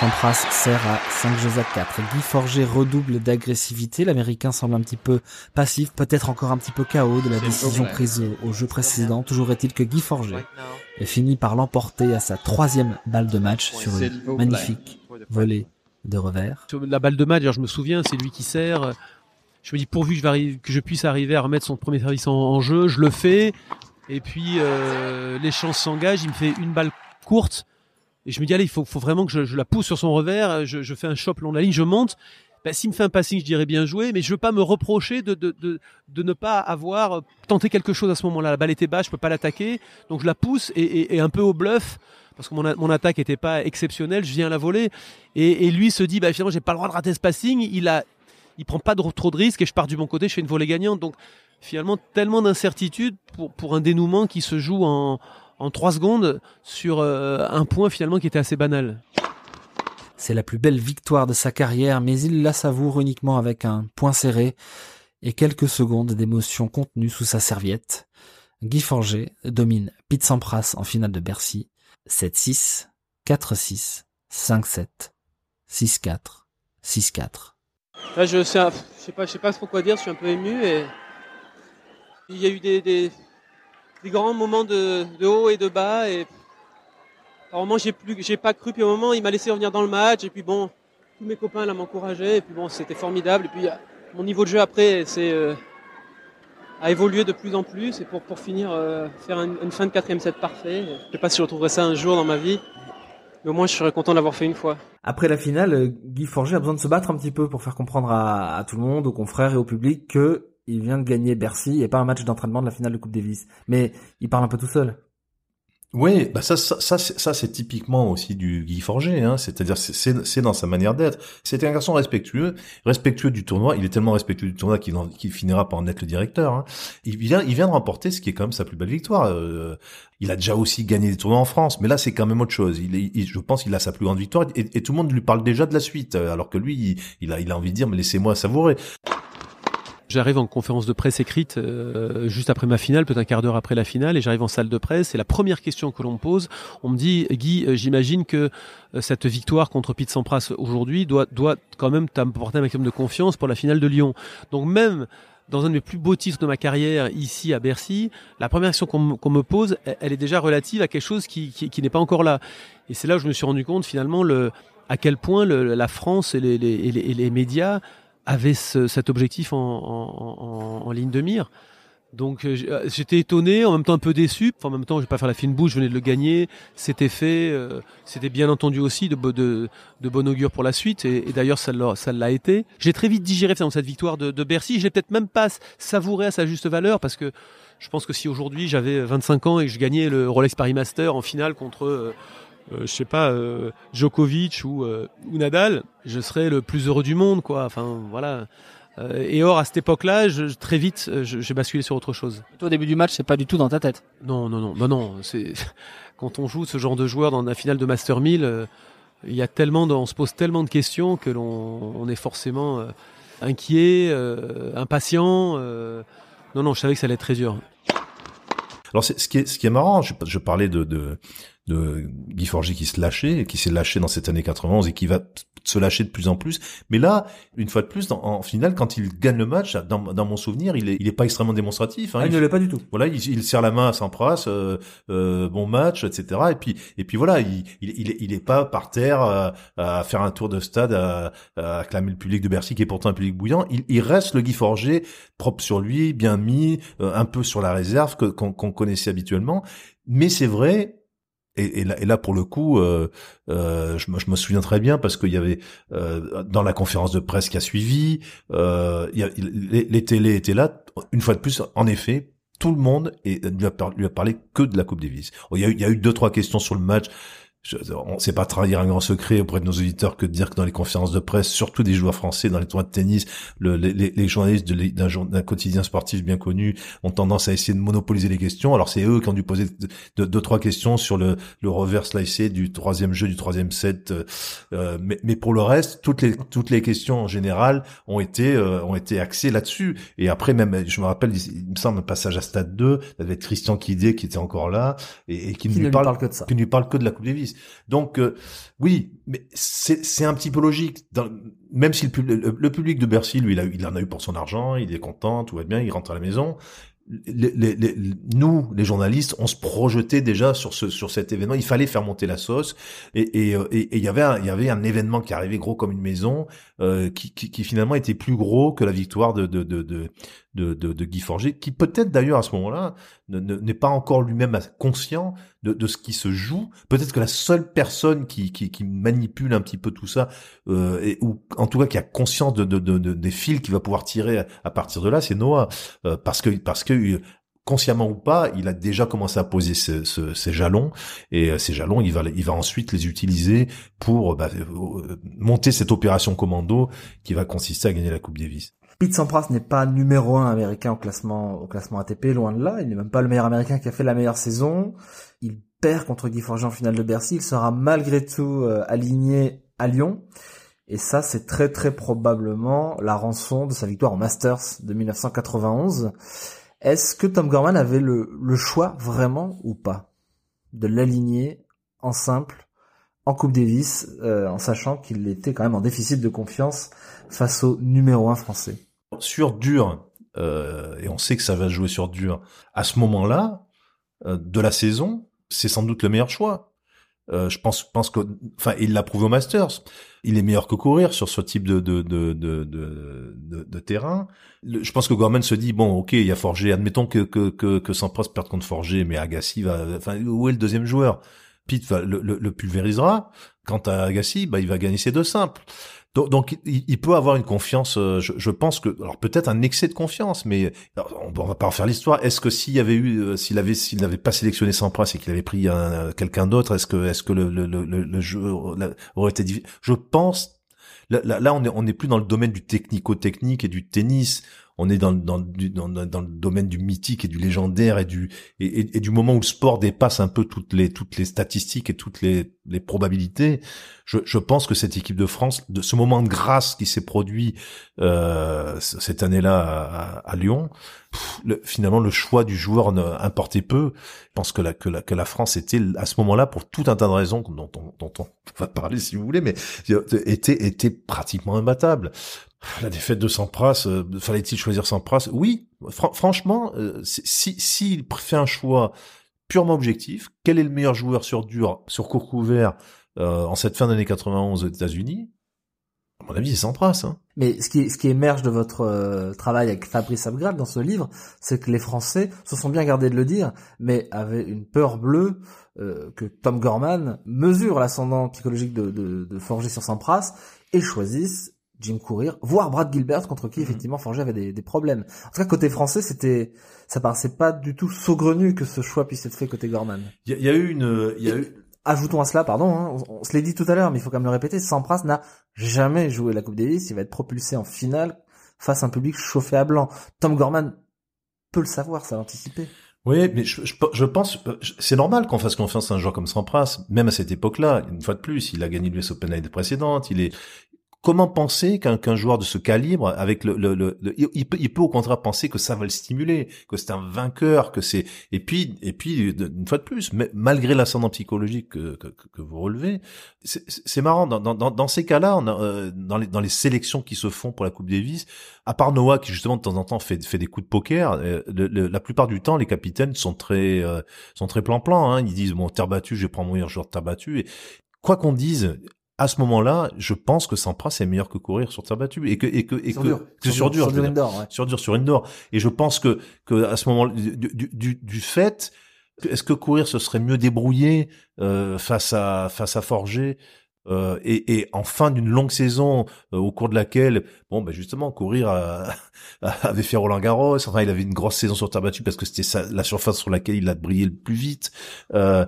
Sampras sert à 5 jeux à 4. Guy Forger redouble d'agressivité. L'Américain semble un petit peu passif, peut-être encore un petit peu chaos de la décision prise au, jeu précédent. Toujours est-il que Guy Forger finit par l'emporter à sa troisième balle de match sur une magnifique volée de revers. La balle de match, je me souviens, c'est lui qui sert. Je me dis pourvu que je, que je puisse arriver à remettre son premier service en, jeu, je le fais. Et puis euh, les chances s'engagent. Il me fait une balle courte et je me dis, allez, il faut, vraiment que je, la pousse sur son revers, je, fais un chop long de la ligne, je monte. Ben, S'il me fait un passing, je dirais bien joué, mais je veux pas me reprocher de, ne pas avoir tenté quelque chose à ce moment-là. La balle était basse, je peux pas l'attaquer, donc je la pousse et, un peu au bluff, parce que mon, attaque était pas exceptionnelle, je viens la voler. Et, lui se dit, bah, finalement, j'ai pas le droit de rater ce passing, il a, prend pas de, trop de risques et je pars du bon côté, je fais une volée gagnante. Donc finalement, tellement d'incertitude pour, pour un dénouement qui se joue en, en trois secondes sur euh, un point finalement qui était assez banal. C'est la plus belle victoire de sa carrière, mais il la savoure uniquement avec un point serré et quelques secondes d'émotion contenues sous sa serviette. Guy Forger domine Pete Sampras en finale de Bercy. 7-6, 4-6, 5-7, 6-4, 6-4. je sais, sais pas, je sais pas trop quoi dire, je suis un peu ému et il y a eu des, des des grands moments de, de, haut et de bas. Et un moment, j'ai plus, j'ai pas cru. Puis au moment, il m'a laissé revenir dans le match. Et puis bon, tous mes copains là m'encourageaient. Et puis bon, c'était formidable. Et puis mon niveau de jeu après, c'est euh, a évolué de plus en plus. Et pour pour finir, euh, faire une, une, fin de quatrième set parfait. Je sais pas si je retrouverai ça un jour dans ma vie. Mais au moins, je serais content d'avoir fait une fois. Après la finale, Guy Forger a besoin de se battre un petit peu pour faire comprendre à, à tout le monde, aux confrères et au public que il vient de gagner Bercy et pas un match d'entraînement de la finale de Coupe Davis. Mais il parle un peu tout seul. Oui, bah ça, ça, ça, c'est typiquement aussi du Guy Forger, hein. c'est-à-dire c'est dans sa manière d'être. C'était un garçon respectueux, respectueux du tournoi. Il est tellement respectueux du tournoi qu'il finira par en être le directeur. Hein. Il vient, il vient de remporter ce qui est quand même sa plus belle victoire. Euh, il a déjà aussi gagné des tournois en France, mais là c'est quand même autre chose. Je pense qu'il a sa plus grande victoire et, et, tout le monde lui parle déjà de la suite, alors que lui, il, il a, il a envie de dire mais laissez-moi savourer. J'arrive en conférence de presse écrite euh, juste après ma finale, peut-être un quart d'heure après la finale, et j'arrive en salle de presse. Et la première question que l'on me pose, on me dit Guy, euh, j'imagine que euh, cette victoire contre Pete Sampras aujourd'hui doit, doit quand même t'apporter un maximum de confiance pour la finale de Lyon. Donc même dans un de mes plus beaux titres de ma carrière ici à Bercy, la première question qu'on me pose, elle est déjà relative à quelque chose qui, qui, qui n'est pas encore là. Et c'est là où je me suis rendu compte finalement le, à quel point le, la France et les, les, et les médias avait cet objectif en, ligne de mire. Donc euh, j'étais étonné, en même temps un peu déçu. en même temps, je vais pas faire la fine bouche, je venais de le gagner, c'était fait. c'était bien entendu aussi de, bon augure pour la suite. Et, d'ailleurs, ça l'a été. J'ai très vite digéré cette victoire de, Bercy. Je l'ai peut-être même pas savouré à sa juste valeur parce que je pense que si aujourd'hui j'avais 25 ans et que je gagnais le Rolex Paris Master en finale contre euh, je sais pas, euh, Djokovic ou, euh, ou, Nadal, je serais le plus heureux du monde, quoi. Enfin, voilà. et or, à cette époque-là, très vite, j'ai basculé sur autre chose. Toi, au début du match, c'est pas du tout dans ta tête. Non, non, non, non, non. C'est <laughs> quand on joue ce genre de joueur dans la finale de Master 1000, il y a tellement, de, on se pose tellement de questions que l'on on est forcément inquiet, impatient. non, non, je savais que ça allait être très dur. Alors, ce qui est, ce qui est marrant, je, je parlais de, de de Guy Forgy qui se lâchait, qui s'est lâché dans cette année 91 et qui va se lâcher de plus en plus. Mais là, une fois de plus, en finale, quand il gagne le match, dans, mon souvenir, il est, il est pas extrêmement démonstratif. Hein. Ah, il, ne l'est pas du tout. Voilà, il, serre la main à Sampras, euh, euh, bon match, etc. Et puis, et puis voilà, il, il, il est pas par terre euh, à, faire un tour de stade, à, acclamer le public de Bercy, qui est pourtant un public bouillant. Il, reste le Guy Forger, propre sur lui, bien mis, euh, un peu sur la réserve que qu'on connaissait habituellement. Mais c'est vrai, et, là, pour le coup, euh, euh, je, me souviens très bien parce qu'il y avait euh, dans la conférence de presse qui a suivi, les, les télés étaient là. Une fois de plus, en effet, tout le monde lui a, parlé que de la Coupe Davis. Il il y a eu deux trois questions sur le match on sait pas trahir un grand secret auprès de nos auditeurs que de dire que dans les conférences de presse, surtout des joueurs français dans les tournois de tennis, le, les, les, journalistes d'un quotidien sportif bien connu ont tendance à essayer de monopoliser les questions. Alors c'est eux qui ont dû poser deux, trois questions sur le, le revers slicé du troisième jeu, du troisième set. Euh, mais, mais, pour le reste, toutes les toutes les questions en général ont été euh, ont été axées là-dessus. Et après même, je me rappelle, il me semble un passage à stade 2, il y avait Christian Kidé qui était encore là et, qui, ne lui parle, que de ça, qui ne lui parle que de la Coupe Davis. Donc euh, oui, mais c'est un petit peu logique. même si le, public de Bercy, lui, il, a, il en a eu pour son argent, il est content, tout va bien, il rentre à la maison les, nous, les journalistes, on se projetait déjà sur ce sur cet événement. Il fallait faire monter la sauce, et et, euh, et, il y avait un, il y avait un événement qui arrivait gros comme une maison, euh, qui, qui, qui, finalement était plus gros que la victoire de de de de de, de, Guy Forger, qui peut-être d'ailleurs à ce moment-là n'est pas encore lui-même conscient de, de ce qui se joue. Peut-être que la seule personne qui, qui, qui manipule un petit peu tout ça, euh, et, ou en tout cas qui a conscience de, de, de, des fils qu'il va pouvoir tirer à, partir de là, c'est Noah, euh, parce que parce que euh, consciemment ou pas, il a déjà commencé à poser ses, ses, jalons et euh, ces jalons, il va, il va ensuite les utiliser pour bah, monter cette opération commando qui va consister à gagner la Coupe Davis. Pete Sampras n'est pas numéro un américain au classement, ATP, loin de là. Il n'est même pas le meilleur américain qui a fait la meilleure saison. Il perd contre Guy Forget en finale de Bercy. Il sera malgré tout euh, aligné à Lyon. Et ça, c'est très très probablement la rançon de sa victoire en Masters de 1991. Est-ce que Tom Gorman avait le, choix vraiment ou pas de l'aligner en simple en Coupe Davis, euh, en sachant qu'il était quand même en déficit de confiance face au numéro un français? Sur dur, euh, et on sait que ça va jouer sur dur, à ce moment-là euh, de la saison, c'est sans doute le meilleur choix. Euh, je pense, pense que, enfin, il l'a prouvé au Masters. Il est meilleur que courir sur ce type de de de de de, terrain. je pense que Gorman se dit bon, ok, il y a Forger. Admettons que que que, que Sampras perde contre Forger, mais Agassi va. Enfin, où est le deuxième joueur? Pete va, le, le, le, pulvérisera. Quant à Agassi, bah, il va gagner ses deux simples. Donc, il, peut avoir une confiance. Euh, je, pense que, alors peut-être un excès de confiance, mais on, on va pas refaire l'histoire. Est-ce que s'il y avait eu, euh, s'il avait, s'il n'avait pas sélectionné Sampras et qu'il avait pris un, quelqu'un d'autre, est-ce que, est-ce que le, jeu aurait été difficile Je pense. Là, on est, on est plus dans le domaine du technico-technique et du tennis on est dans, dans, dans, le domaine du mythique et du légendaire et du et, du moment où le sport dépasse un peu toutes les toutes les statistiques et toutes les, les probabilités. Je, je pense que cette équipe de France, de ce moment de grâce qui s'est produit euh, cette année-là à, Lyon, finalement le choix du joueur importait peu. Je pense que la, que la, que la France était à ce moment-là, pour tout un tas de raisons dont on, dont on va parler si vous voulez, mais était, était pratiquement imbattable. La défaite de Sampras, euh, fallait-il choisir Sampras? Oui, franchement, euh, si s'il fait un choix purement objectif, quel est le meilleur joueur sur dur, sur court couvert euh, en cette fin d'année 91 aux États-Unis? À mon avis, c'est Sampras. Hein. Mais ce qui, ce qui émerge de votre euh, travail avec Fabrice Abgrad dans ce livre, c'est que les Français se sont bien gardés de le dire, mais avaient une peur bleue euh, que Tom Gorman mesure l'ascendant psychologique de, de, de Forger sur Sampras et choisissent Jim Courir, voire Brad Gilbert, contre qui mhm. effectivement Forger avait des, des, problèmes. En tout cas, côté français, c'était, ça paraissait pas du tout saugrenu que ce choix puisse être fait côté Gorman. Il y, y, a eu une, il y a eu, ajoutons à cela, pardon, hein, on, se l'est dit tout à l'heure, mais il faut quand même le répéter, Sampras n'a jamais joué la Coupe Davis, il va être propulsé en finale face à un public chauffé à blanc. Tom Gorman peut le savoir, ça l'anticiper. Oui, mais je, je, pense, c'est normal qu'on fasse confiance à un joueur comme Sampras, même à cette époque-là. Une fois de plus, il a gagné l'US Open l'année précédente, il est, Comment penser qu'un joueur de ce calibre, avec le, le, le, il, peut, il peut au contraire penser que ça va le stimuler, que c'est un vainqueur, que c'est et puis et puis une fois de plus, malgré l'ascendant psychologique que, que, que, vous relevez, c'est marrant dans, dans, dans ces cas-là, euh, dans les dans les sélections qui se font pour la Coupe Davis, à part Noah qui justement de temps en temps fait fait des coups de poker, euh, la plupart du temps les capitaines sont très euh, sont très plan plan, hein, ils disent bon terre battue, je prends mon meilleur joueur de terre battue et quoi qu'on dise, à ce moment-là, je pense que Sampras est meilleur que courir sur terre battue et que et que et sur que, dur. sur, dur, sur, indoor, ouais. sur dur sur indoor. Et je pense que que à ce moment du, du, du fait, est-ce que courir ce serait mieux débrouillé euh, face à face à Forger euh, et, et, en fin d'une longue saison euh, au cours de laquelle, bon, ben justement, courir <laughs> avait fait Roland Garros. Enfin, il avait une grosse saison sur terre battue parce que c'était la surface sur laquelle il a brillé le plus vite. Euh,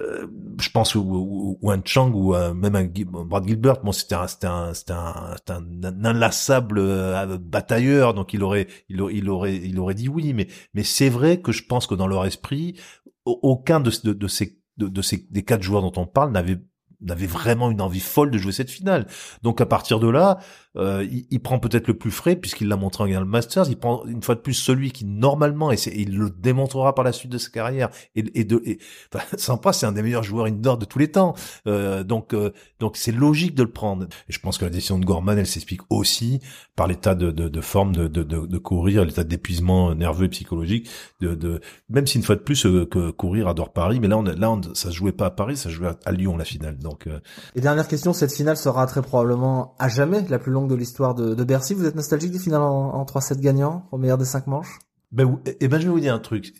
euh, je pense ou, ou, un Chang ou même un Brad Gilbert bon c'était un c'était un un, un, inlassable euh, batailleur donc il aurait il, aurait il aurait dit oui mais mais c'est vrai que je pense que dans leur esprit aucun de, de, de ces de, ces des quatre joueurs dont on parle n'avait n'avait vraiment une envie folle de jouer cette finale. Donc à partir de là, euh, il, prend peut-être le plus frais puisqu'il l'a montré en le Masters. Il prend une fois de plus celui qui normalement et, il le démontrera par la suite de sa carrière et, et de et, <laughs> enfin, c'est un des meilleurs joueurs indoor de tous les temps. Euh, donc euh, donc c'est logique de le prendre. Et je pense que la décision de Gorman elle s'explique aussi par l'état de, de, de, forme de, de, de courir, l'état d'épuisement nerveux et psychologique. De, de même si une fois de plus euh, que courir adore Paris, mais là on là on, ça se jouait pas à Paris, ça se jouait à, Lyon la finale. Donc euh, et dernière question, cette finale sera très probablement à jamais la plus longue de l'histoire de, de, Bercy. Vous êtes nostalgique des finales en, en 3-7 gagnants, au meilleur des 5 manches? Ben, eh, eh ben, je vais vous dire un truc.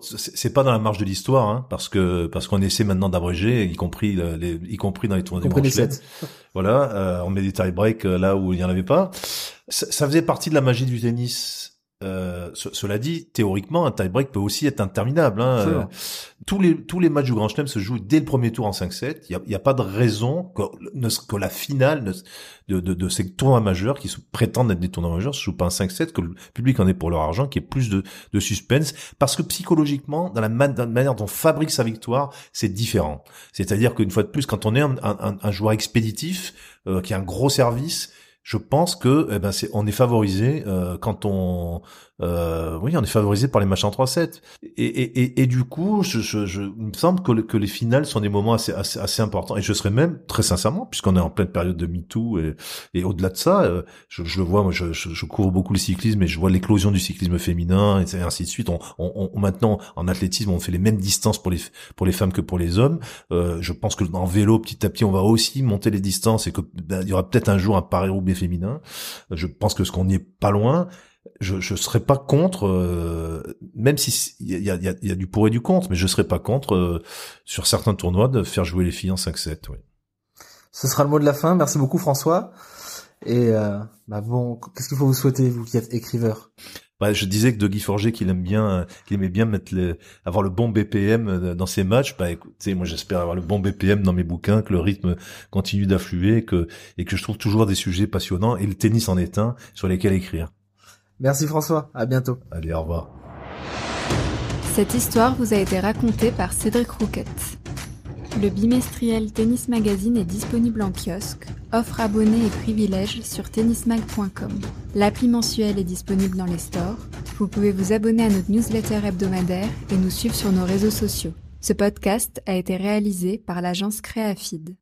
c'est pas dans la marge de l'histoire, hein, parce que parce qu'on essaie maintenant d'abréger, y compris les, y compris dans les tournois des manchettes. <laughs> Voilà, euh, on met des tie breaks euh, là où il y en avait pas. Ça, ça faisait partie de la magie du tennis euh, cela dit, théoriquement, un tie-break peut aussi être interminable. Hein. Euh, tous les tous les matchs du Grand Chelem se jouent dès le premier tour en 5-7. Il n'y a, a, pas de raison que, que la finale de, de, de, ces tournois majeurs qui se prétendent être des tournois majeurs se joue pas en 5-7, que le public en est pour leur argent, qu'il y ait plus de, de suspense, parce que psychologiquement, dans la, manière dont on fabrique sa victoire, c'est différent. C'est-à-dire qu'une fois de plus, quand on est un, un, un joueur expéditif, euh, qui a un gros service, je pense que eh ben c'est on est favorisé euh, quand on euh, oui, on est favorisé par les matchs en 3-7. Et, et, et, du coup, je, je, je, il me semble que, les finales sont des moments assez, assez, assez importants. Et je serais même, très sincèrement, puisqu'on est en pleine période de MeToo, et, et au-delà de ça, euh, je, je le vois, moi je, je, couvre beaucoup le cyclisme, et je vois l'éclosion du cyclisme féminin, et ainsi de suite. On, on, on, maintenant, en athlétisme, on fait les mêmes distances pour les, pour les femmes que pour les hommes. Euh, je pense que en vélo, petit à petit, on va aussi monter les distances, et que ben, y aura peut-être un jour un Paris-Roubaix féminin. Je pense que ce qu'on n'y est pas loin je je serais pas contre, euh, même si il y a, y, a, y a, du pour et du contre, mais je serais pas contre euh, sur certains tournois de faire jouer les filles en 5-7. Oui. Ce sera le mot de la fin. Merci beaucoup François. Et euh, bah bon, qu'est-ce qu'il faut vous souhaiter vous qui êtes écriveur? Bah, je disais que de Guy Forger qu'il aime bien, qu'il aimait bien mettre le, avoir le bon BPM dans ses matchs. Bah, écoutez, moi j'espère avoir le bon BPM dans mes bouquins, que le rythme continue d'affluer, que et que je trouve toujours des sujets passionnants. Et le tennis en est un sur lesquels écrire. Merci François, à bientôt. Allez, au revoir. Cette histoire vous a été racontée par Cédric Rouquette. Le bimestriel Tennis Magazine est disponible en kiosque, offre abonnés et privilèges sur tennismag.com. L'appli mensuelle est disponible dans les stores. Vous pouvez vous abonner à notre newsletter hebdomadaire et nous suivre sur nos réseaux sociaux. Ce podcast a été réalisé par l'agence Créafid.